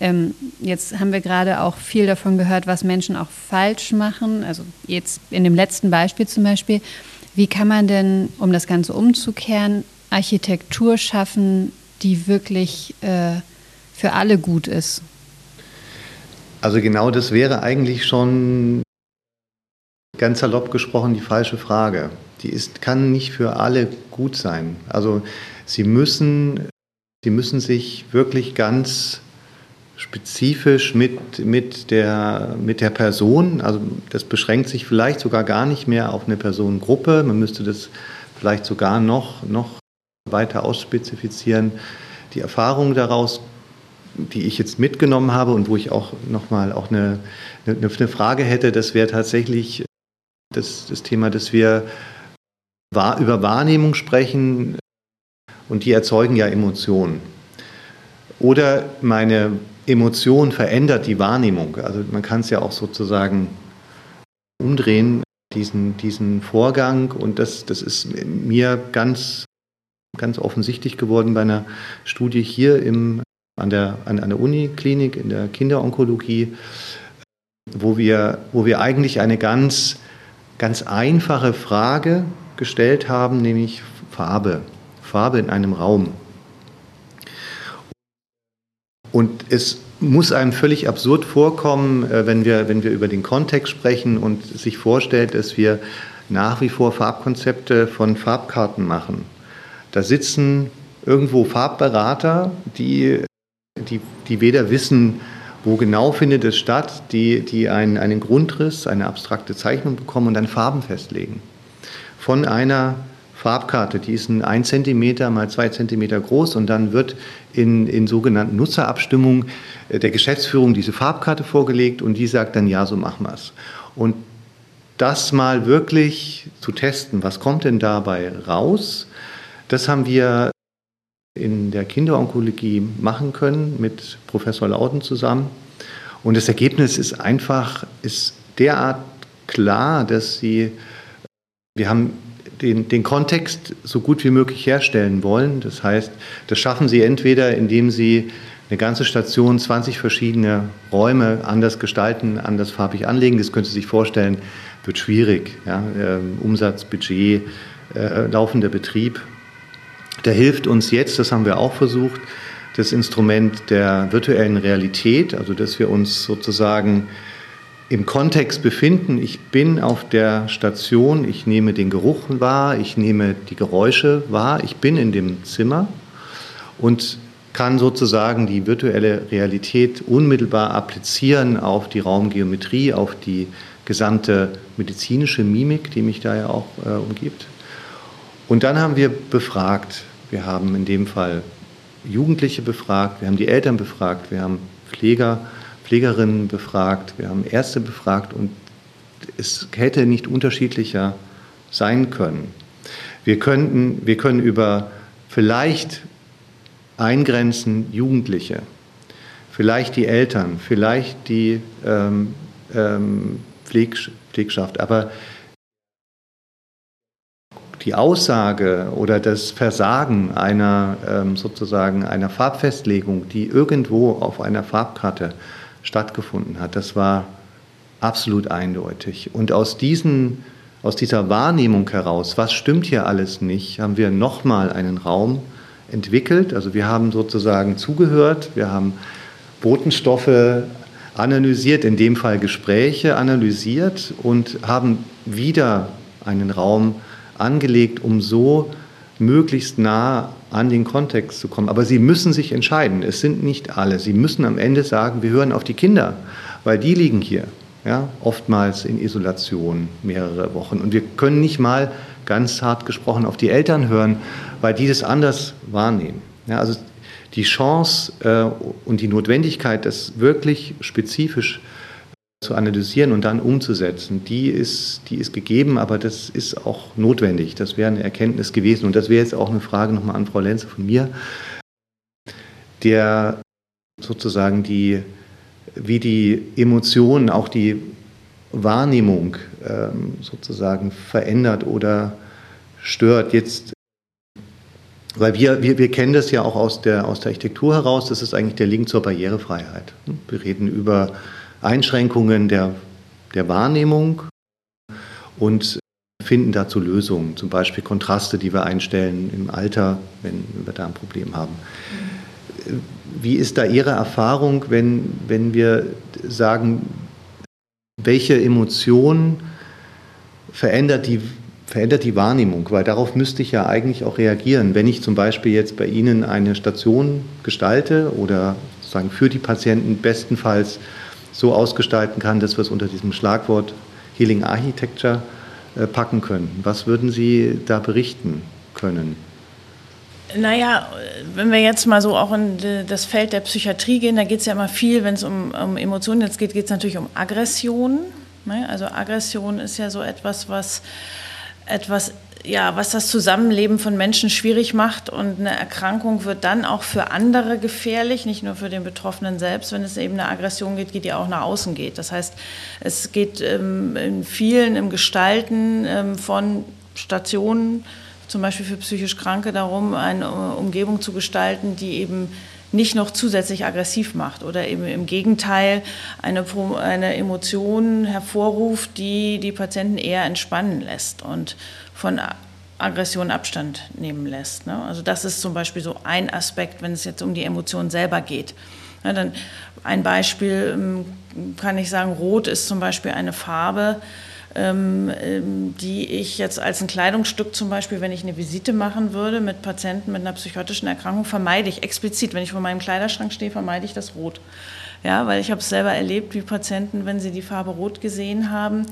Ähm, jetzt haben wir gerade auch viel davon gehört, was Menschen auch falsch machen. Also jetzt in dem letzten Beispiel zum Beispiel. Wie kann man denn, um das Ganze umzukehren, Architektur schaffen, die wirklich äh, für alle gut ist? Also genau das wäre eigentlich schon ganz salopp gesprochen die falsche Frage. Die ist, kann nicht für alle gut sein. Also Sie müssen, Sie müssen sich wirklich ganz spezifisch mit, mit, der, mit der Person, also das beschränkt sich vielleicht sogar gar nicht mehr auf eine Personengruppe, man müsste das vielleicht sogar noch, noch weiter ausspezifizieren. Die Erfahrung daraus, die ich jetzt mitgenommen habe und wo ich auch nochmal auch eine, eine, eine Frage hätte, das wäre tatsächlich das, das Thema, dass wir über Wahrnehmung sprechen, und die erzeugen ja Emotionen. Oder meine Emotion verändert die Wahrnehmung. Also man kann es ja auch sozusagen umdrehen, diesen, diesen Vorgang. Und das, das ist mir ganz, ganz offensichtlich geworden bei einer Studie hier im, an der, an, an der Uniklinik in der Kinderonkologie, wo wir, wo wir eigentlich eine ganz, ganz einfache Frage gestellt haben, nämlich Farbe. Farbe in einem Raum. Und es muss einem völlig absurd vorkommen, äh, wenn wir, wenn wir über den Kontext sprechen und sich vorstellt, dass wir nach wie vor Farbkonzepte von Farbkarten machen. Da sitzen irgendwo Farbberater, die, die, die weder wissen, wo genau findet es statt, die, die einen, einen Grundriss, eine abstrakte Zeichnung bekommen und dann Farben festlegen. Von einer Farbkarte, die ist ein 1 cm mal 2 cm groß und dann wird in, in sogenannten Nutzerabstimmungen äh, der Geschäftsführung diese Farbkarte vorgelegt und die sagt dann, ja, so machen wir es. Und das mal wirklich zu testen, was kommt denn dabei raus, das haben wir in der Kinderonkologie machen können mit Professor Lauden zusammen. Und das Ergebnis ist einfach, ist derart klar, dass sie, wir haben den, den Kontext so gut wie möglich herstellen wollen. Das heißt, das schaffen Sie entweder, indem Sie eine ganze Station, 20 verschiedene Räume anders gestalten, anders farbig anlegen. Das können Sie sich vorstellen, wird schwierig. Ja? Ähm, Umsatz, Budget, äh, laufender Betrieb. Der hilft uns jetzt, das haben wir auch versucht, das Instrument der virtuellen Realität, also dass wir uns sozusagen im Kontext befinden. Ich bin auf der Station, ich nehme den Geruch wahr, ich nehme die Geräusche wahr, ich bin in dem Zimmer und kann sozusagen die virtuelle Realität unmittelbar applizieren auf die Raumgeometrie, auf die gesamte medizinische Mimik, die mich da ja auch äh, umgibt. Und dann haben wir befragt. Wir haben in dem Fall Jugendliche befragt, wir haben die Eltern befragt, wir haben Pfleger befragt Pflegerinnen befragt, wir haben Ärzte befragt und es hätte nicht unterschiedlicher sein können. Wir, könnten, wir können über vielleicht eingrenzen Jugendliche, vielleicht die Eltern, vielleicht die ähm, ähm, Pfleg, Pflegschaft, aber die Aussage oder das Versagen einer ähm, sozusagen einer Farbfestlegung, die irgendwo auf einer Farbkarte stattgefunden hat. Das war absolut eindeutig. Und aus, diesen, aus dieser Wahrnehmung heraus, was stimmt hier alles nicht, haben wir nochmal einen Raum entwickelt. Also wir haben sozusagen zugehört, wir haben Botenstoffe analysiert, in dem Fall Gespräche analysiert und haben wieder einen Raum angelegt, um so möglichst nah an den Kontext zu kommen. Aber Sie müssen sich entscheiden. Es sind nicht alle. Sie müssen am Ende sagen, wir hören auf die Kinder, weil die liegen hier. Ja, oftmals in Isolation mehrere Wochen. Und wir können nicht mal ganz hart gesprochen auf die Eltern hören, weil die das anders wahrnehmen. Ja, also die Chance äh, und die Notwendigkeit, das wirklich spezifisch zu analysieren und dann umzusetzen, die ist, die ist gegeben, aber das ist auch notwendig. Das wäre eine Erkenntnis gewesen. Und das wäre jetzt auch eine Frage nochmal an Frau Lenze von mir, der sozusagen die, wie die Emotionen, auch die Wahrnehmung ähm, sozusagen verändert oder stört. Jetzt, weil wir, wir, wir kennen das ja auch aus der, aus der Architektur heraus, das ist eigentlich der Link zur Barrierefreiheit. Wir reden über Einschränkungen der, der Wahrnehmung und finden dazu Lösungen, zum Beispiel Kontraste, die wir einstellen im Alter, wenn wir da ein Problem haben. Wie ist da Ihre Erfahrung, wenn, wenn wir sagen, welche Emotion verändert die, verändert die Wahrnehmung? Weil darauf müsste ich ja eigentlich auch reagieren. Wenn ich zum Beispiel jetzt bei Ihnen eine Station gestalte oder sozusagen für die Patienten bestenfalls so ausgestalten kann, dass wir es unter diesem Schlagwort Healing Architecture äh, packen können. Was würden Sie da berichten können? Naja, wenn wir jetzt mal so auch in das Feld der Psychiatrie gehen, da geht es ja immer viel, wenn es um, um, Emotionen jetzt geht, geht es natürlich um Aggression. Ne? Also Aggression ist ja so etwas, was etwas ja, was das Zusammenleben von Menschen schwierig macht und eine Erkrankung wird dann auch für andere gefährlich, nicht nur für den Betroffenen selbst, wenn es eben eine Aggression geht, die auch nach außen geht. Das heißt, es geht ähm, in vielen im Gestalten ähm, von Stationen, zum Beispiel für psychisch Kranke, darum, eine Umgebung zu gestalten, die eben nicht noch zusätzlich aggressiv macht oder eben im Gegenteil eine, eine Emotion hervorruft, die die Patienten eher entspannen lässt. Und von Aggression Abstand nehmen lässt. Ne? Also das ist zum Beispiel so ein Aspekt, wenn es jetzt um die Emotion selber geht. Ja, dann ein Beispiel ähm, kann ich sagen, Rot ist zum Beispiel eine Farbe, ähm, ähm, die ich jetzt als ein Kleidungsstück zum Beispiel, wenn ich eine Visite machen würde mit Patienten mit einer psychotischen Erkrankung, vermeide ich explizit. Wenn ich vor meinem Kleiderschrank stehe, vermeide ich das Rot. Ja, weil ich habe es selber erlebt, wie Patienten, wenn sie die Farbe Rot gesehen haben,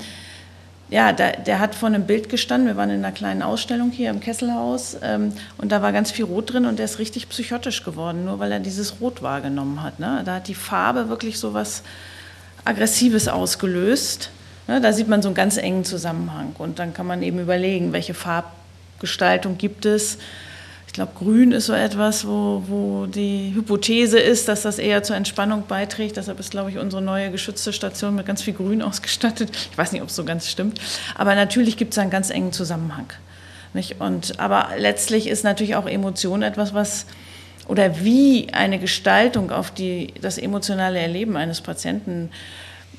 ja, der, der, hat vor einem Bild gestanden. Wir waren in einer kleinen Ausstellung hier im Kesselhaus ähm, und da war ganz viel Rot drin und der ist richtig psychotisch geworden, nur weil er dieses Rot wahrgenommen hat. Ne? Da hat die Farbe wirklich so was Aggressives ausgelöst. Ne? Da sieht man so einen ganz engen Zusammenhang und dann kann man eben überlegen, welche Farbgestaltung gibt es ich glaube, Grün ist so etwas, wo, wo die Hypothese ist, dass das eher zur Entspannung beiträgt. Deshalb ist, glaube ich, unsere neue geschützte Station mit ganz viel Grün ausgestattet. Ich weiß nicht, ob es so ganz stimmt. Aber natürlich gibt es einen ganz engen Zusammenhang. Nicht? Und, aber letztlich ist natürlich auch Emotion etwas, was oder wie eine Gestaltung auf die, das emotionale Erleben eines Patienten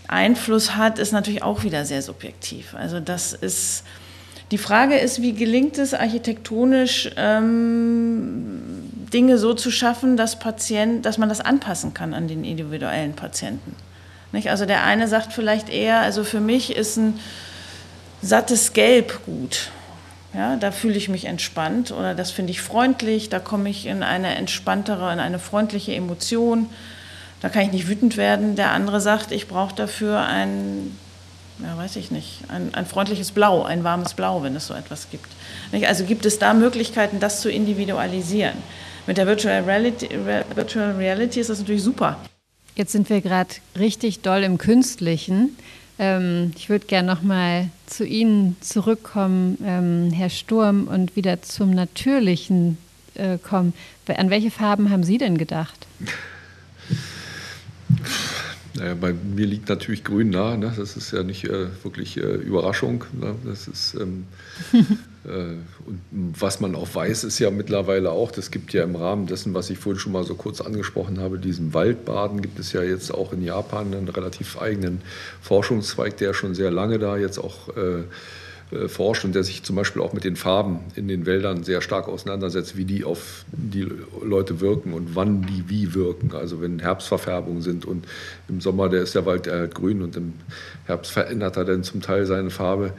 Einfluss hat, ist natürlich auch wieder sehr subjektiv. Also das ist die Frage ist, wie gelingt es architektonisch, ähm, Dinge so zu schaffen, dass, Patient, dass man das anpassen kann an den individuellen Patienten. Nicht? Also der eine sagt vielleicht eher, also für mich ist ein sattes Gelb gut. Ja, da fühle ich mich entspannt oder das finde ich freundlich, da komme ich in eine entspanntere, in eine freundliche Emotion. Da kann ich nicht wütend werden. Der andere sagt, ich brauche dafür ein ja, weiß ich nicht, ein, ein freundliches Blau, ein warmes Blau, wenn es so etwas gibt. Also gibt es da Möglichkeiten, das zu individualisieren. Mit der Virtual Reality, Virtual Reality ist das natürlich super. Jetzt sind wir gerade richtig doll im Künstlichen. Ähm, ich würde gerne noch mal zu Ihnen zurückkommen, ähm, Herr Sturm, und wieder zum Natürlichen äh, kommen. An welche Farben haben Sie denn gedacht? Naja, bei mir liegt natürlich Grün nah. Ne? Das ist ja nicht äh, wirklich äh, Überraschung. Ne? Das ist, ähm, äh, und was man auch weiß, ist ja mittlerweile auch, das gibt ja im Rahmen dessen, was ich vorhin schon mal so kurz angesprochen habe, diesem Waldbaden, gibt es ja jetzt auch in Japan einen relativ eigenen Forschungszweig, der schon sehr lange da jetzt auch äh, forscht und der sich zum Beispiel auch mit den Farben in den Wäldern sehr stark auseinandersetzt, wie die auf die Leute wirken und wann die wie wirken. Also wenn Herbstverfärbungen sind und im Sommer der ist der Wald halt grün und im Herbst verändert er dann zum Teil seine Farbe.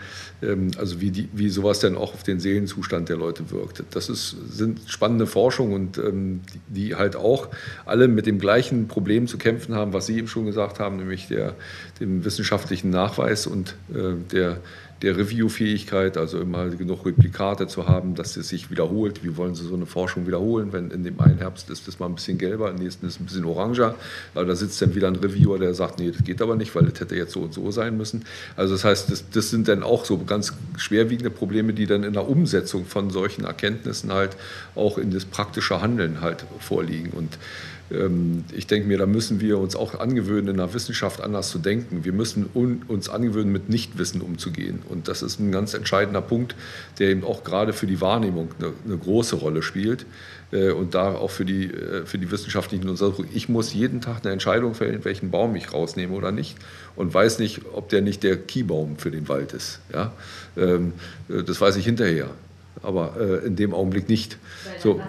Ähm, also wie, die, wie sowas dann auch auf den Seelenzustand der Leute wirkt. Das ist, sind spannende Forschungen und ähm, die halt auch alle mit dem gleichen Problem zu kämpfen haben, was Sie eben schon gesagt haben, nämlich der, dem wissenschaftlichen Nachweis und äh, der der Review-Fähigkeit, also immer genug Replikate zu haben, dass es sich wiederholt. Wie wollen Sie so eine Forschung wiederholen, wenn in dem einen Herbst ist das mal ein bisschen gelber, im nächsten ist es ein bisschen oranger. Also da sitzt dann wieder ein Reviewer, der sagt, nee, das geht aber nicht, weil das hätte jetzt so und so sein müssen. Also das heißt, das, das sind dann auch so ganz schwerwiegende Probleme, die dann in der Umsetzung von solchen Erkenntnissen halt auch in das praktische Handeln halt vorliegen. Und ich denke mir, da müssen wir uns auch angewöhnen, in der Wissenschaft anders zu denken. Wir müssen uns angewöhnen, mit Nichtwissen umzugehen. Und das ist ein ganz entscheidender Punkt, der eben auch gerade für die Wahrnehmung eine, eine große Rolle spielt. Äh, und da auch für die, äh, für die wissenschaftlichen Untersuchungen. Ich muss jeden Tag eine Entscheidung fällen, welchen Baum ich rausnehme oder nicht. Und weiß nicht, ob der nicht der Keybaum für den Wald ist. Ja? Ähm, äh, das weiß ich hinterher. Aber in dem Augenblick nicht. So,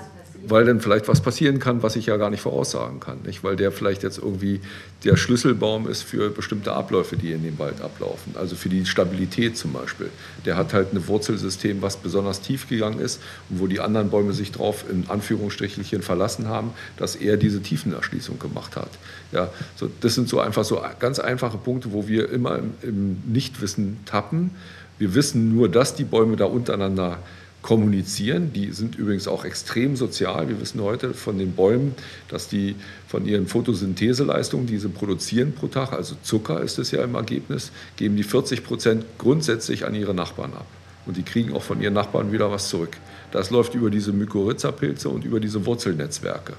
weil dann vielleicht was passieren kann, was ich ja gar nicht voraussagen kann. Nicht? Weil der vielleicht jetzt irgendwie der Schlüsselbaum ist für bestimmte Abläufe, die in dem Wald ablaufen. Also für die Stabilität zum Beispiel. Der hat halt ein Wurzelsystem, was besonders tief gegangen ist und wo die anderen Bäume sich drauf in Anführungsstrichelchen verlassen haben, dass er diese Tiefenerschließung gemacht hat. Ja, so, das sind so einfach so ganz einfache Punkte, wo wir immer im, im Nichtwissen tappen. Wir wissen nur, dass die Bäume da untereinander kommunizieren. Die sind übrigens auch extrem sozial. Wir wissen heute von den Bäumen, dass die von ihren Photosyntheseleistungen, die sie produzieren pro Tag, also Zucker ist es ja im Ergebnis, geben die 40 Prozent grundsätzlich an ihre Nachbarn ab. Und die kriegen auch von ihren Nachbarn wieder was zurück. Das läuft über diese Mykorrhiza-Pilze und über diese Wurzelnetzwerke.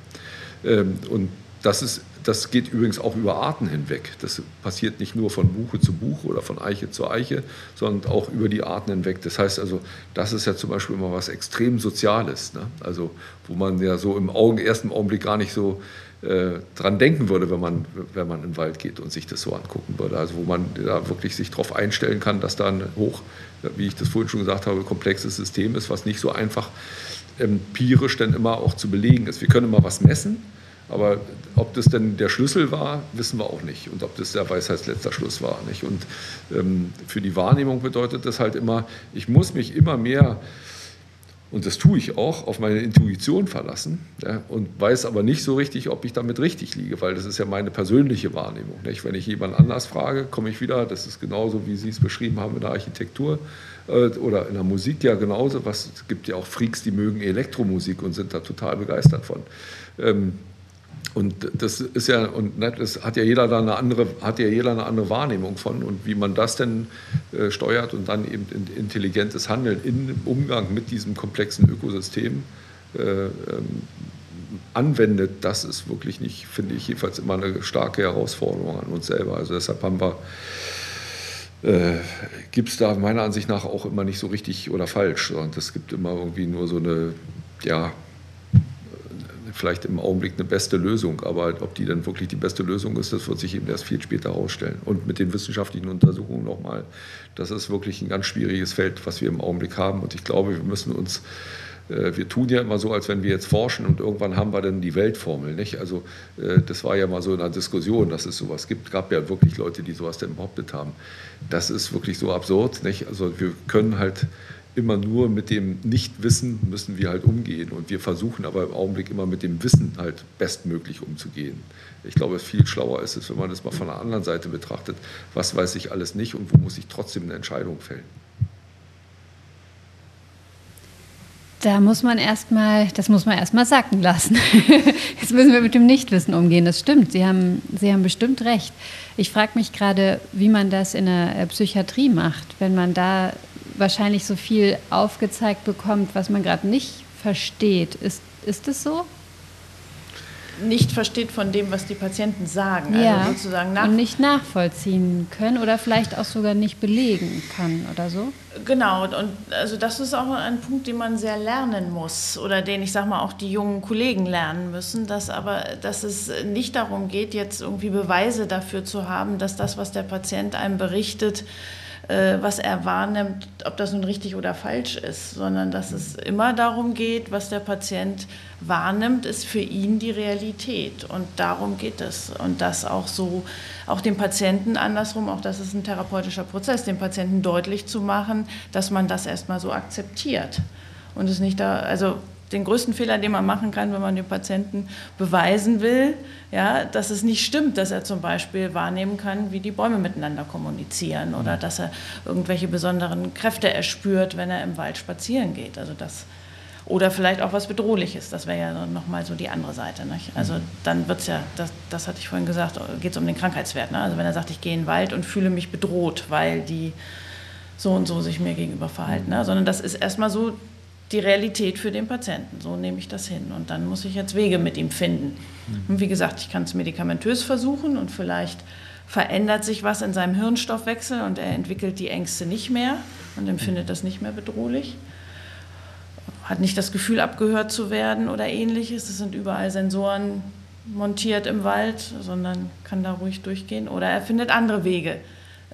Ähm, und das, ist, das geht übrigens auch über Arten hinweg. Das passiert nicht nur von Buche zu Buche oder von Eiche zu Eiche, sondern auch über die Arten hinweg. Das heißt also, das ist ja zum Beispiel immer was extrem Soziales. Ne? Also, wo man ja so im Augen, ersten Augenblick gar nicht so äh, dran denken würde, wenn man, wenn man in den Wald geht und sich das so angucken würde. Also wo man da wirklich sich darauf einstellen kann, dass da ein hoch, wie ich das vorhin schon gesagt habe, komplexes System ist, was nicht so einfach empirisch dann immer auch zu belegen ist. Wir können immer was messen, aber ob das denn der Schlüssel war, wissen wir auch nicht. Und ob das der Weisheitsletzter Schluss war. Nicht? Und ähm, für die Wahrnehmung bedeutet das halt immer, ich muss mich immer mehr und das tue ich auch, auf meine Intuition verlassen ja, und weiß aber nicht so richtig, ob ich damit richtig liege, weil das ist ja meine persönliche Wahrnehmung. Nicht? Wenn ich jemand anders frage, komme ich wieder, das ist genauso, wie Sie es beschrieben haben in der Architektur äh, oder in der Musik ja genauso. Was, es gibt ja auch Freaks, die mögen Elektromusik und sind da total begeistert von. Ähm, und das ist ja, und ne, das hat ja jeder da eine andere, hat ja jeder eine andere Wahrnehmung von. Und wie man das denn äh, steuert und dann eben in intelligentes Handeln im Umgang mit diesem komplexen Ökosystem äh, ähm, anwendet, das ist wirklich nicht, finde ich, jedenfalls immer eine starke Herausforderung an uns selber. Also deshalb haben wir äh, gibt es da meiner Ansicht nach auch immer nicht so richtig oder falsch, sondern es gibt immer irgendwie nur so eine, ja, vielleicht im Augenblick eine beste Lösung, aber ob die dann wirklich die beste Lösung ist, das wird sich eben erst viel später herausstellen. Und mit den wissenschaftlichen Untersuchungen nochmal, das ist wirklich ein ganz schwieriges Feld, was wir im Augenblick haben. Und ich glaube, wir müssen uns äh, wir tun ja immer so, als wenn wir jetzt forschen und irgendwann haben wir dann die Weltformel. Nicht? Also äh, das war ja mal so in einer Diskussion, dass es sowas gibt. Es gab ja wirklich Leute, die sowas denn behauptet haben. Das ist wirklich so absurd. Nicht? Also wir können halt immer nur mit dem Nichtwissen müssen wir halt umgehen. Und wir versuchen aber im Augenblick immer mit dem Wissen halt bestmöglich umzugehen. Ich glaube, viel schlauer ist es, wenn man das mal von der anderen Seite betrachtet. Was weiß ich alles nicht und wo muss ich trotzdem eine Entscheidung fällen? Da muss man erstmal, das muss man erstmal sacken lassen. Jetzt müssen wir mit dem Nichtwissen umgehen. Das stimmt. Sie haben, Sie haben bestimmt recht. Ich frage mich gerade, wie man das in der Psychiatrie macht, wenn man da wahrscheinlich so viel aufgezeigt bekommt, was man gerade nicht versteht. Ist, ist es so? Nicht versteht von dem, was die Patienten sagen. Also ja, also sozusagen nach und nicht nachvollziehen können oder vielleicht auch sogar nicht belegen kann oder so. Genau, und also das ist auch ein Punkt, den man sehr lernen muss oder den ich sage mal auch die jungen Kollegen lernen müssen, dass aber dass es nicht darum geht, jetzt irgendwie Beweise dafür zu haben, dass das, was der Patient einem berichtet, äh, was er wahrnimmt, ob das nun richtig oder falsch ist, sondern dass es immer darum geht, was der Patient wahrnimmt, ist für ihn die Realität. Und darum geht es. Und das auch so, auch dem Patienten andersrum, auch das ist ein therapeutischer Prozess, dem Patienten deutlich zu machen, dass man das erstmal so akzeptiert. Und es nicht da, also den größten Fehler, den man machen kann, wenn man dem Patienten beweisen will, ja, dass es nicht stimmt, dass er zum Beispiel wahrnehmen kann, wie die Bäume miteinander kommunizieren oder dass er irgendwelche besonderen Kräfte erspürt, wenn er im Wald spazieren geht. Also das, oder vielleicht auch was Bedrohliches, das wäre ja nochmal so die andere Seite. Nicht? Also dann wird es ja, das, das hatte ich vorhin gesagt, geht es um den Krankheitswert. Ne? Also wenn er sagt, ich gehe in den Wald und fühle mich bedroht, weil die so und so sich mir gegenüber verhalten. Ne? Sondern das ist erstmal so die Realität für den Patienten. So nehme ich das hin. Und dann muss ich jetzt Wege mit ihm finden. Mhm. Und wie gesagt, ich kann es medikamentös versuchen und vielleicht verändert sich was in seinem Hirnstoffwechsel und er entwickelt die Ängste nicht mehr und empfindet das nicht mehr bedrohlich. Hat nicht das Gefühl, abgehört zu werden oder ähnliches. Es sind überall Sensoren montiert im Wald, sondern kann da ruhig durchgehen. Oder er findet andere Wege,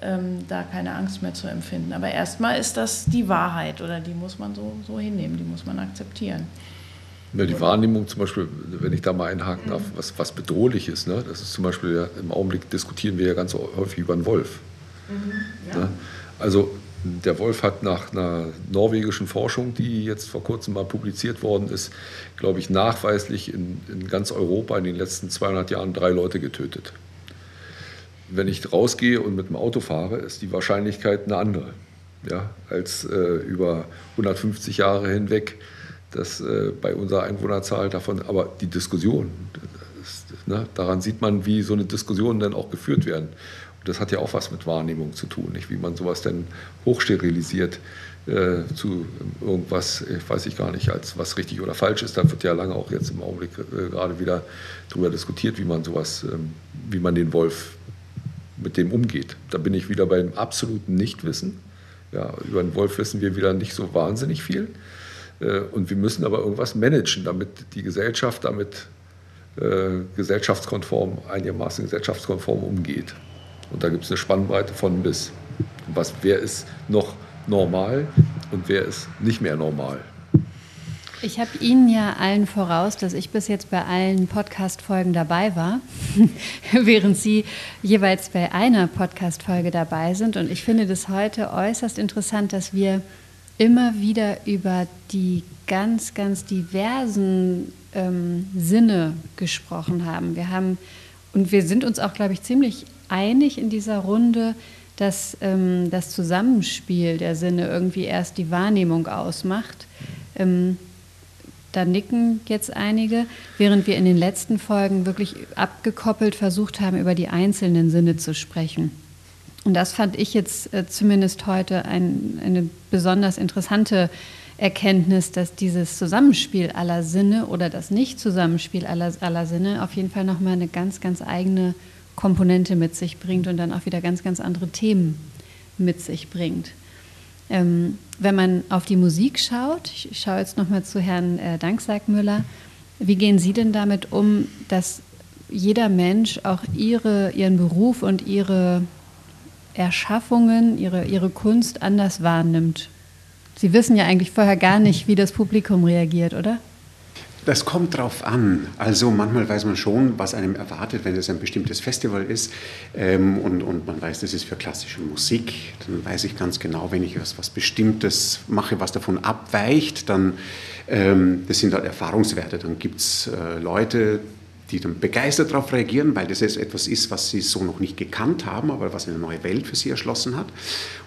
ähm, da keine Angst mehr zu empfinden. Aber erstmal ist das die Wahrheit oder die muss man so, so hinnehmen, die muss man akzeptieren. Ja, die Wahrnehmung zum Beispiel, wenn ich da mal einhaken darf, was, was bedrohlich ist, ne? das ist zum Beispiel ja, im Augenblick diskutieren wir ja ganz häufig über einen Wolf. Mhm, ja. ne? Also der Wolf hat nach einer norwegischen Forschung, die jetzt vor kurzem mal publiziert worden ist, glaube ich, nachweislich in, in ganz Europa in den letzten 200 Jahren drei Leute getötet wenn ich rausgehe und mit dem Auto fahre, ist die Wahrscheinlichkeit eine andere, ja, als äh, über 150 Jahre hinweg. Das äh, bei unserer Einwohnerzahl davon, aber die Diskussion, das, ne, daran sieht man, wie so eine Diskussion dann auch geführt werden. Und das hat ja auch was mit Wahrnehmung zu tun, nicht? wie man sowas dann hochsterilisiert. äh, zu irgendwas, weiß ich gar nicht, als was richtig oder falsch ist. Da wird ja lange auch jetzt im Augenblick äh, gerade wieder darüber diskutiert, wie man sowas, ähm, wie man den Wolf mit dem umgeht. Da bin ich wieder beim absoluten Nichtwissen. Ja, über den Wolf wissen wir wieder nicht so wahnsinnig viel. Äh, und wir müssen aber irgendwas managen, damit die Gesellschaft damit äh, gesellschaftskonform, einigermaßen gesellschaftskonform umgeht. Und da gibt es eine Spannbreite von bis. Was, wer ist noch normal und wer ist nicht mehr normal? Ich habe Ihnen ja allen voraus, dass ich bis jetzt bei allen Podcast-Folgen dabei war, während Sie jeweils bei einer Podcast-Folge dabei sind. Und ich finde das heute äußerst interessant, dass wir immer wieder über die ganz, ganz diversen ähm, Sinne gesprochen haben. Wir haben, und wir sind uns auch, glaube ich, ziemlich einig in dieser Runde, dass ähm, das Zusammenspiel der Sinne irgendwie erst die Wahrnehmung ausmacht. Ähm, da nicken jetzt einige, während wir in den letzten Folgen wirklich abgekoppelt versucht haben, über die einzelnen Sinne zu sprechen. Und das fand ich jetzt äh, zumindest heute ein, eine besonders interessante Erkenntnis, dass dieses Zusammenspiel aller Sinne oder das Nicht-Zusammenspiel aller, aller Sinne auf jeden Fall nochmal eine ganz, ganz eigene Komponente mit sich bringt und dann auch wieder ganz, ganz andere Themen mit sich bringt. Ähm, wenn man auf die Musik schaut, ich schaue jetzt nochmal zu Herrn äh, Danksackmüller, wie gehen Sie denn damit um, dass jeder Mensch auch ihre, ihren Beruf und ihre Erschaffungen, ihre, ihre Kunst anders wahrnimmt? Sie wissen ja eigentlich vorher gar nicht, wie das Publikum reagiert, oder? Das kommt drauf an. Also manchmal weiß man schon, was einem erwartet, wenn es ein bestimmtes Festival ist ähm, und, und man weiß, das ist für klassische Musik. Dann weiß ich ganz genau, wenn ich was, was Bestimmtes mache, was davon abweicht, dann ähm, das sind halt Erfahrungswerte. Dann gibt es äh, Leute, die dann begeistert darauf reagieren, weil das jetzt etwas ist, was sie so noch nicht gekannt haben, aber was eine neue Welt für sie erschlossen hat.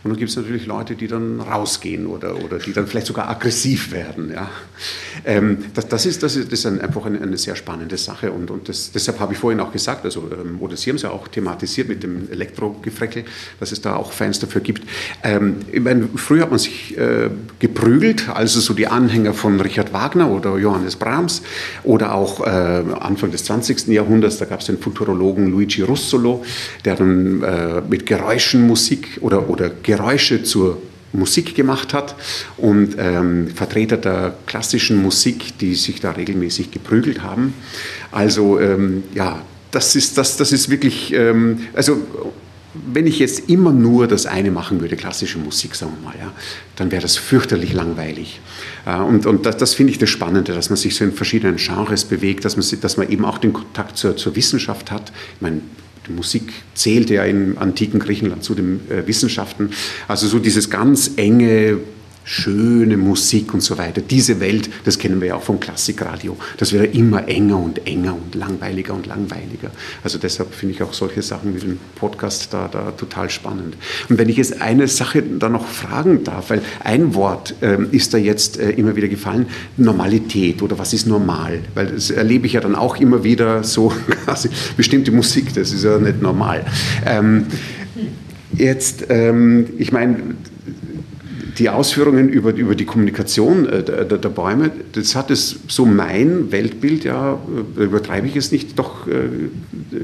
Und dann gibt es natürlich Leute, die dann rausgehen oder, oder die dann vielleicht sogar aggressiv werden. Ja. Ähm, das, das, ist, das ist, das ist einfach eine, eine, sehr spannende Sache und, und das, deshalb habe ich vorhin auch gesagt, also, ähm, oder Sie haben es ja auch thematisiert mit dem Elektrogefreckel, dass es da auch Fans dafür gibt. Ähm, ich meine, früher hat man sich äh, geprügelt, also so die Anhänger von Richard Wagner oder Johannes Brahms oder auch äh, Anfang des 20. Jahrhunderts, da gab es den Futurologen Luigi Russolo, der dann äh, mit Geräuschen Musik oder, oder Geräusche zur Musik gemacht hat und ähm, Vertreter der klassischen Musik, die sich da regelmäßig geprügelt haben. Also ähm, ja, das ist, das, das ist wirklich, ähm, also wenn ich jetzt immer nur das eine machen würde, klassische Musik, sagen wir mal, ja, dann wäre das fürchterlich langweilig. Äh, und, und das, das finde ich das Spannende, dass man sich so in verschiedenen Genres bewegt, dass man, dass man eben auch den Kontakt zur, zur Wissenschaft hat. Ich meine, die Musik zählte ja im antiken Griechenland zu den äh, Wissenschaften. Also so dieses ganz enge schöne Musik und so weiter. Diese Welt, das kennen wir ja auch vom Klassikradio, das wird ja immer enger und enger und langweiliger und langweiliger. Also deshalb finde ich auch solche Sachen wie den Podcast da, da total spannend. Und wenn ich jetzt eine Sache da noch fragen darf, weil ein Wort äh, ist da jetzt äh, immer wieder gefallen, Normalität oder was ist normal? Weil das erlebe ich ja dann auch immer wieder so quasi bestimmte Musik, das ist ja nicht normal. Ähm, Jetzt, ähm, ich meine, die Ausführungen über, über die Kommunikation äh, der, der, Bäume, das hat es so mein Weltbild, ja, äh, übertreibe ich es nicht, doch äh,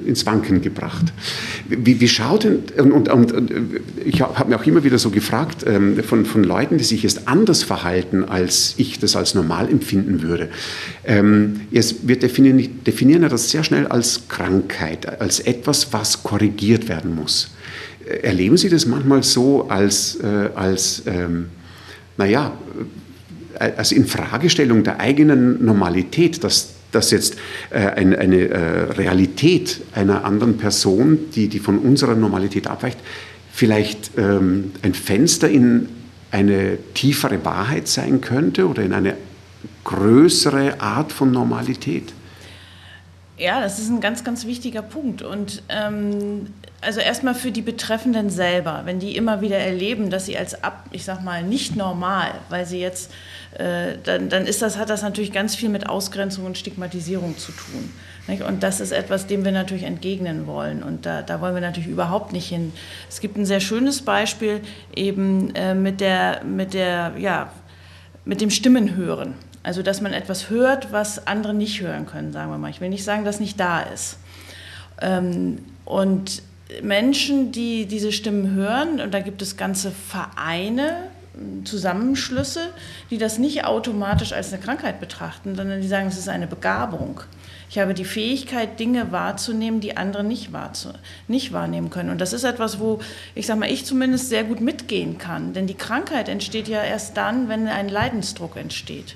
ins Wanken gebracht. Wie, wie schaut denn, und, und, und ich habe mir auch immer wieder so gefragt ähm, von, von Leuten, die sich jetzt anders verhalten, als ich das als normal empfinden würde. Ähm, jetzt, wir definieren, definieren das sehr schnell als Krankheit, als etwas, was korrigiert werden muss. Erleben Sie das manchmal so als, äh, als ähm, naja, äh, als Infragestellung der eigenen Normalität, dass, dass jetzt äh, eine, eine äh, Realität einer anderen Person, die, die von unserer Normalität abweicht, vielleicht ähm, ein Fenster in eine tiefere Wahrheit sein könnte oder in eine größere Art von Normalität? Ja, das ist ein ganz, ganz wichtiger Punkt. Und ähm, also erstmal für die Betreffenden selber, wenn die immer wieder erleben, dass sie als ab, ich sag mal, nicht normal, weil sie jetzt, äh, dann, dann ist das, hat das natürlich ganz viel mit Ausgrenzung und Stigmatisierung zu tun. Nicht? Und das ist etwas, dem wir natürlich entgegnen wollen. Und da, da wollen wir natürlich überhaupt nicht hin. Es gibt ein sehr schönes Beispiel eben äh, mit der, mit der, ja, mit dem Stimmenhören. Also, dass man etwas hört, was andere nicht hören können, sagen wir mal. Ich will nicht sagen, dass nicht da ist. Ähm, und Menschen, die diese Stimmen hören, und da gibt es ganze Vereine, Zusammenschlüsse, die das nicht automatisch als eine Krankheit betrachten, sondern die sagen, es ist eine Begabung. Ich habe die Fähigkeit, Dinge wahrzunehmen, die andere nicht, nicht wahrnehmen können. Und das ist etwas, wo ich sage mal, ich zumindest sehr gut mitgehen kann. Denn die Krankheit entsteht ja erst dann, wenn ein Leidensdruck entsteht.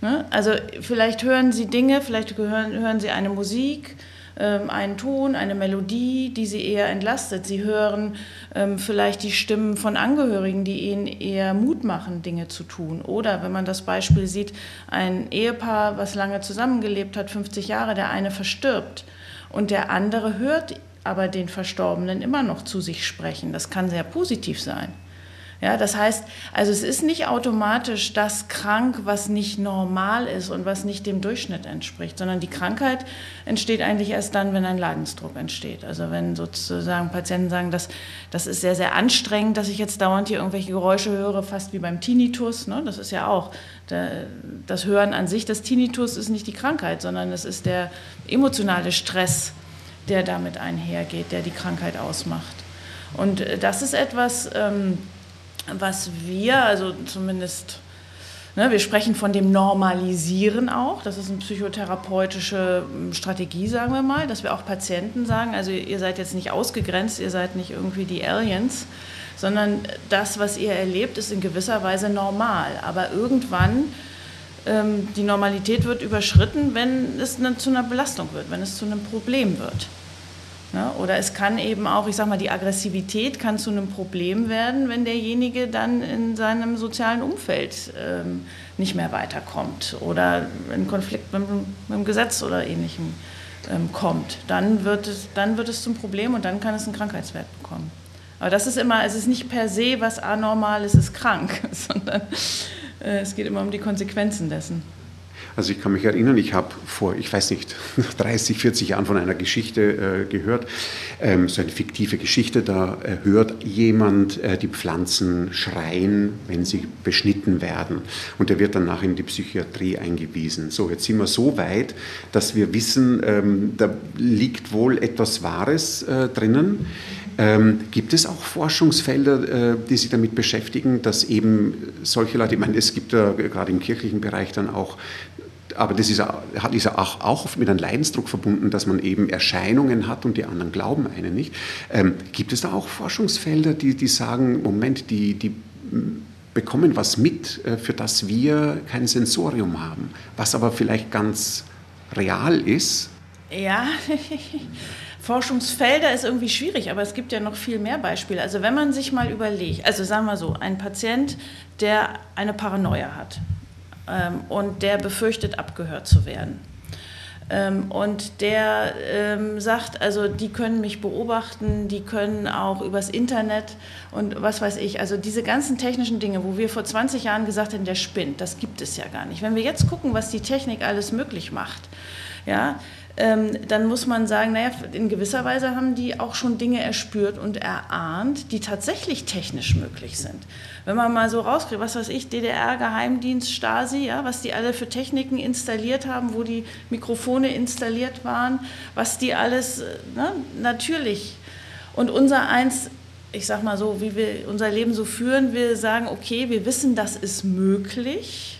Ne? Also vielleicht hören Sie Dinge, vielleicht hören, hören Sie eine Musik, ähm, einen Ton, eine Melodie, die Sie eher entlastet. Sie hören ähm, vielleicht die Stimmen von Angehörigen, die Ihnen eher Mut machen, Dinge zu tun. Oder wenn man das Beispiel sieht, ein Ehepaar, was lange zusammengelebt hat, 50 Jahre, der eine verstirbt und der andere hört aber den Verstorbenen immer noch zu sich sprechen. Das kann sehr positiv sein. Ja, das heißt, also es ist nicht automatisch das krank, was nicht normal ist und was nicht dem Durchschnitt entspricht, sondern die Krankheit entsteht eigentlich erst dann, wenn ein Leidensdruck entsteht. Also wenn sozusagen Patienten sagen, das, das ist sehr, sehr anstrengend, dass ich jetzt dauernd hier irgendwelche Geräusche höre, fast wie beim Tinnitus. Ne? Das ist ja auch das Hören an sich. Das Tinnitus ist nicht die Krankheit, sondern es ist der emotionale Stress, der damit einhergeht, der die Krankheit ausmacht. Und das ist etwas, ähm, was wir, also zumindest, ne, wir sprechen von dem Normalisieren auch, das ist eine psychotherapeutische hm, Strategie, sagen wir mal, dass wir auch Patienten sagen, also ihr seid jetzt nicht ausgegrenzt, ihr seid nicht irgendwie die Aliens, sondern das, was ihr erlebt, ist in gewisser Weise normal, aber irgendwann ähm, die Normalität wird überschritten, wenn es zu einer Belastung wird, wenn es zu einem Problem wird. Ne? Oder es kann eben auch, ich sage mal, die Aggressivität kann zu einem Problem werden, wenn derjenige dann in seinem sozialen Umfeld ähm, nicht mehr weiterkommt oder in Konflikt mit, mit dem Gesetz oder ähnlichem ähm, kommt. Dann wird, es, dann wird es zum Problem und dann kann es einen Krankheitswert bekommen. Aber das ist immer, es ist nicht per se, was anormal ist, ist krank, sondern äh, es geht immer um die Konsequenzen dessen. Also ich kann mich erinnern, ich habe vor, ich weiß nicht, 30, 40 Jahren von einer Geschichte äh, gehört, ähm, so eine fiktive Geschichte, da äh, hört jemand äh, die Pflanzen schreien, wenn sie beschnitten werden. Und der wird danach in die Psychiatrie eingewiesen. So, jetzt sind wir so weit, dass wir wissen, ähm, da liegt wohl etwas Wahres äh, drinnen. Ähm, gibt es auch Forschungsfelder, äh, die sich damit beschäftigen, dass eben solche Leute, ich meine, es gibt ja gerade im kirchlichen Bereich dann auch aber das ist ja, ist auch, auch, oft mit einem Leidensdruck verbunden, dass man eben Erscheinungen hat und die anderen glauben einen nicht. Ähm, gibt es da auch Forschungsfelder, die, die sagen, Moment, die, die bekommen was mit, äh, für das wir kein Sensorium haben, was aber vielleicht ganz real ist? Ja, Forschungsfelder ist irgendwie schwierig, aber es gibt ja noch viel mehr Beispiele. Also wenn man sich mal überlegt, also sagen wir so, ein Patient, der eine Paranoia hat, ähm, und der befürchtet, abgehört zu werden. Ähm, und der ähm, sagt, also die können mich beobachten, die können auch übers Internet und was weiß ich, also diese ganzen technischen Dinge, wo wir vor 20 Jahren gesagt hätten, der spinnt, das gibt es ja gar nicht. Wenn wir jetzt gucken, was die Technik alles möglich macht, ja, ähm, dann muss man sagen, naja, in gewisser Weise haben die auch schon Dinge erspürt und erahnt, die tatsächlich technisch möglich sind. Wenn man mal so rauskriegt, was weiß ich, DDR, Geheimdienst, Stasi, ja, was die alle für Techniken installiert haben, wo die Mikrofone installiert waren, was die alles, ne, natürlich. Und unser eins, ich sag mal so, wie wir unser Leben so führen, wir sagen, okay, wir wissen, das ist möglich.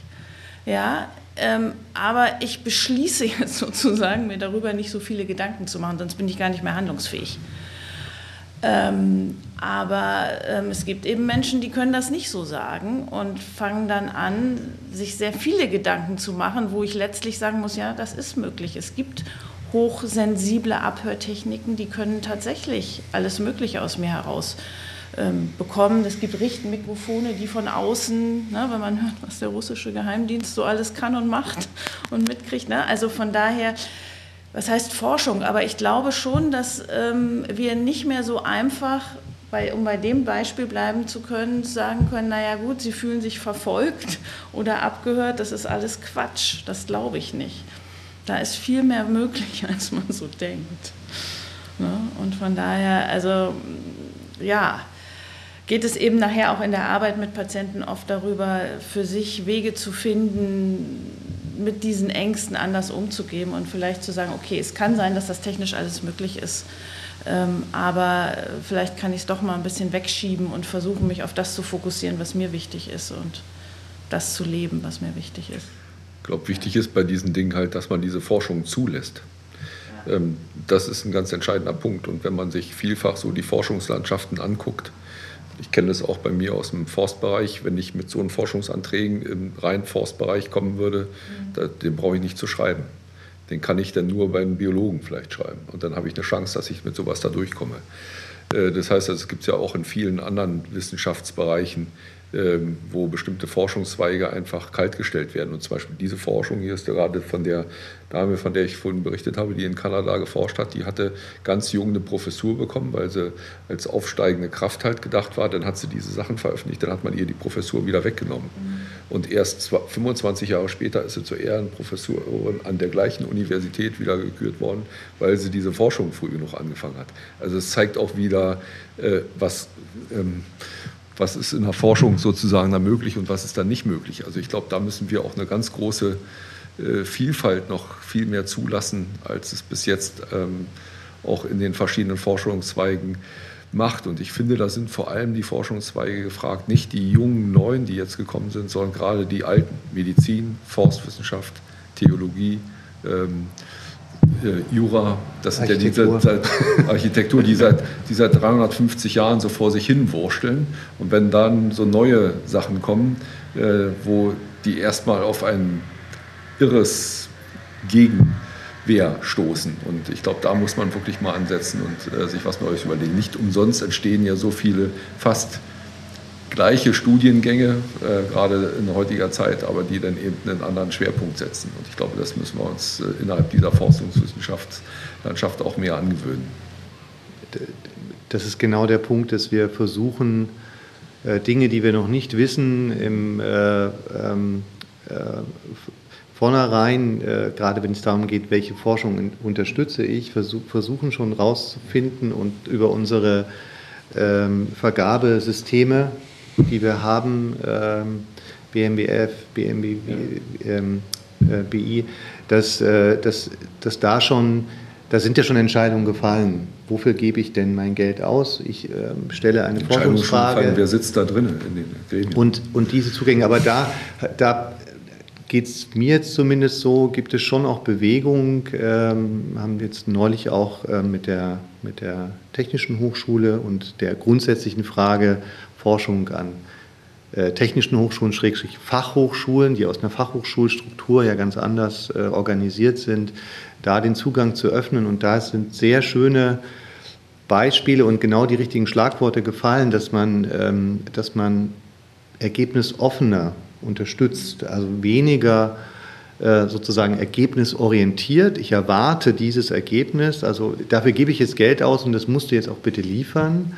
Ja, ähm, aber ich beschließe jetzt sozusagen, mir darüber nicht so viele Gedanken zu machen, sonst bin ich gar nicht mehr handlungsfähig. Ähm, aber ähm, es gibt eben Menschen, die können das nicht so sagen und fangen dann an, sich sehr viele Gedanken zu machen, wo ich letztlich sagen muss, ja, das ist möglich. Es gibt hochsensible Abhörtechniken, die können tatsächlich alles Mögliche aus mir heraus ähm, bekommen. Es gibt Richtmikrofone, die von außen, ne, wenn man hört, was der russische Geheimdienst so alles kann und macht und mitkriegt. Ne? Also von daher was heißt Forschung, aber ich glaube schon, dass ähm, wir nicht mehr so einfach, bei, um bei dem Beispiel bleiben zu können, sagen können, naja gut, Sie fühlen sich verfolgt oder abgehört, das ist alles Quatsch, das glaube ich nicht. Da ist viel mehr möglich, als man so denkt. Ne? Und von daher, also ja, geht es eben nachher auch in der Arbeit mit Patienten oft darüber, für sich Wege zu finden, mit diesen Ängsten anders umzugehen und vielleicht zu sagen, okay, es kann sein, dass das technisch alles möglich ist, ähm, aber vielleicht kann ich es doch mal ein bisschen wegschieben und versuchen, mich auf das zu fokussieren, was mir wichtig ist und das zu leben, was mir wichtig ist. Ich glaube, wichtig ist bei diesen Dingen halt, dass man diese Forschung zulässt. Ähm, das ist ein ganz entscheidender Punkt. Und wenn man sich vielfach so die Forschungslandschaften anguckt, ich kenne das auch bei mir aus dem Forstbereich. Wenn ich mit so einen Forschungsanträgen im reinen Forstbereich kommen würde, mhm. da, den brauche ich nicht zu schreiben. Den kann ich dann nur bei einem Biologen vielleicht schreiben. Und dann habe ich eine Chance, dass ich mit sowas da durchkomme. Äh, das heißt, es gibt es ja auch in vielen anderen Wissenschaftsbereichen wo bestimmte Forschungszweige einfach kaltgestellt werden. Und zum Beispiel diese Forschung hier ist gerade von der Dame, von der ich vorhin berichtet habe, die in Kanada geforscht hat, die hatte ganz jung eine Professur bekommen, weil sie als aufsteigende Kraft halt gedacht war. Dann hat sie diese Sachen veröffentlicht, dann hat man ihr die Professur wieder weggenommen. Mhm. Und erst 25 Jahre später ist sie zur Ehrenprofessorin an der gleichen Universität wieder gekürt worden, weil sie diese Forschung früh genug angefangen hat. Also es zeigt auch wieder, äh, was ähm, was ist in der Forschung sozusagen da möglich und was ist da nicht möglich. Also ich glaube, da müssen wir auch eine ganz große äh, Vielfalt noch viel mehr zulassen, als es bis jetzt ähm, auch in den verschiedenen Forschungszweigen macht. Und ich finde, da sind vor allem die Forschungszweige gefragt, nicht die jungen Neuen, die jetzt gekommen sind, sondern gerade die alten, Medizin, Forstwissenschaft, Theologie, ähm, äh, Jura, das sind ja die seit, Architektur, die seit, die seit 350 Jahren so vor sich hin wursteln. Und wenn dann so neue Sachen kommen, äh, wo die erstmal auf ein irres Gegenwehr stoßen. Und ich glaube, da muss man wirklich mal ansetzen und äh, sich was Neues überlegen. Nicht umsonst entstehen ja so viele fast gleiche Studiengänge, äh, gerade in heutiger Zeit, aber die dann eben einen anderen Schwerpunkt setzen. Und ich glaube, das müssen wir uns äh, innerhalb dieser Forschungswissenschaftslandschaft auch mehr angewöhnen. Das ist genau der Punkt, dass wir versuchen, äh, Dinge, die wir noch nicht wissen, im äh, ähm, äh, vornherein, äh, gerade wenn es darum geht, welche Forschung in, unterstütze ich, versuch, versuchen schon rauszufinden und über unsere ähm, Vergabesysteme die wir haben, ähm, BMBF, BMBI, ähm, äh, BI, dass, äh, dass, dass da schon, da sind ja schon Entscheidungen gefallen. Wofür gebe ich denn mein Geld aus? Ich äh, stelle eine Forschungsfrage. Gefallen, wer sitzt da drin in den Gremien? Und, und diese Zugänge, aber da, da geht es mir jetzt zumindest so, gibt es schon auch Bewegung. Ähm, haben wir jetzt neulich auch äh, mit, der, mit der Technischen Hochschule und der grundsätzlichen Frage, Forschung an äh, technischen Hochschulen, Schrägstrich Fachhochschulen, die aus einer Fachhochschulstruktur ja ganz anders äh, organisiert sind, da den Zugang zu öffnen. Und da sind sehr schöne Beispiele und genau die richtigen Schlagworte gefallen, dass man, ähm, dass man ergebnisoffener unterstützt, also weniger äh, sozusagen ergebnisorientiert. Ich erwarte dieses Ergebnis, also dafür gebe ich jetzt Geld aus und das musst du jetzt auch bitte liefern,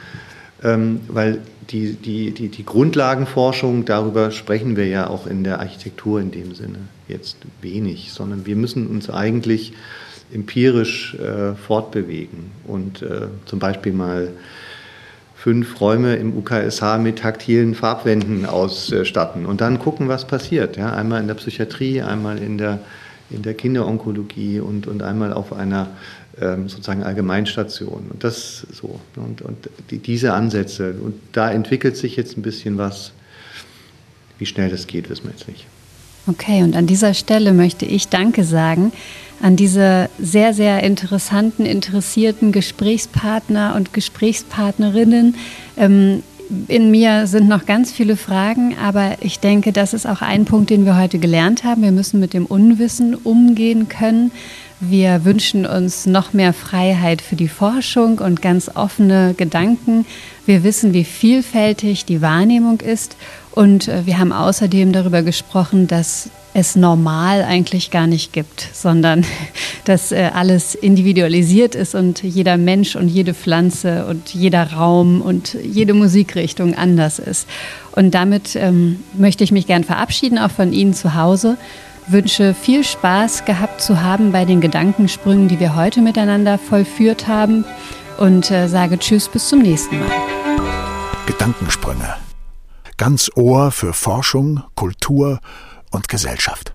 ähm, weil die, die, die, die Grundlagenforschung, darüber sprechen wir ja auch in der Architektur in dem Sinne jetzt wenig, sondern wir müssen uns eigentlich empirisch äh, fortbewegen und äh, zum Beispiel mal fünf Räume im UKSH mit taktilen Farbwänden ausstatten und dann gucken, was passiert. Ja? Einmal in der Psychiatrie, einmal in der, in der Kinderonkologie und, und einmal auf einer sozusagen Allgemeinstation. Und das so. Und, und die, diese Ansätze. Und da entwickelt sich jetzt ein bisschen was. Wie schnell das geht, wissen wir jetzt nicht. Okay, und an dieser Stelle möchte ich Danke sagen an diese sehr, sehr interessanten, interessierten Gesprächspartner und Gesprächspartnerinnen. Ähm, in mir sind noch ganz viele Fragen, aber ich denke, das ist auch ein Punkt, den wir heute gelernt haben. Wir müssen mit dem Unwissen umgehen können. Wir wünschen uns noch mehr Freiheit für die Forschung und ganz offene Gedanken. Wir wissen, wie vielfältig die Wahrnehmung ist und äh, wir haben außerdem darüber gesprochen, dass es normal eigentlich gar nicht gibt, sondern dass äh, alles individualisiert ist und jeder Mensch und jede Pflanze und jeder Raum und jede Musikrichtung anders ist. Und damit ähm, möchte ich mich gern verabschieden, auch von Ihnen zu Hause. Wünsche viel Spaß gehabt zu haben bei den Gedankensprüngen, die wir heute miteinander vollführt haben und äh, sage Tschüss bis zum nächsten Mal. Gedankensprünge. Ganz Ohr für Forschung, Kultur und Gesellschaft.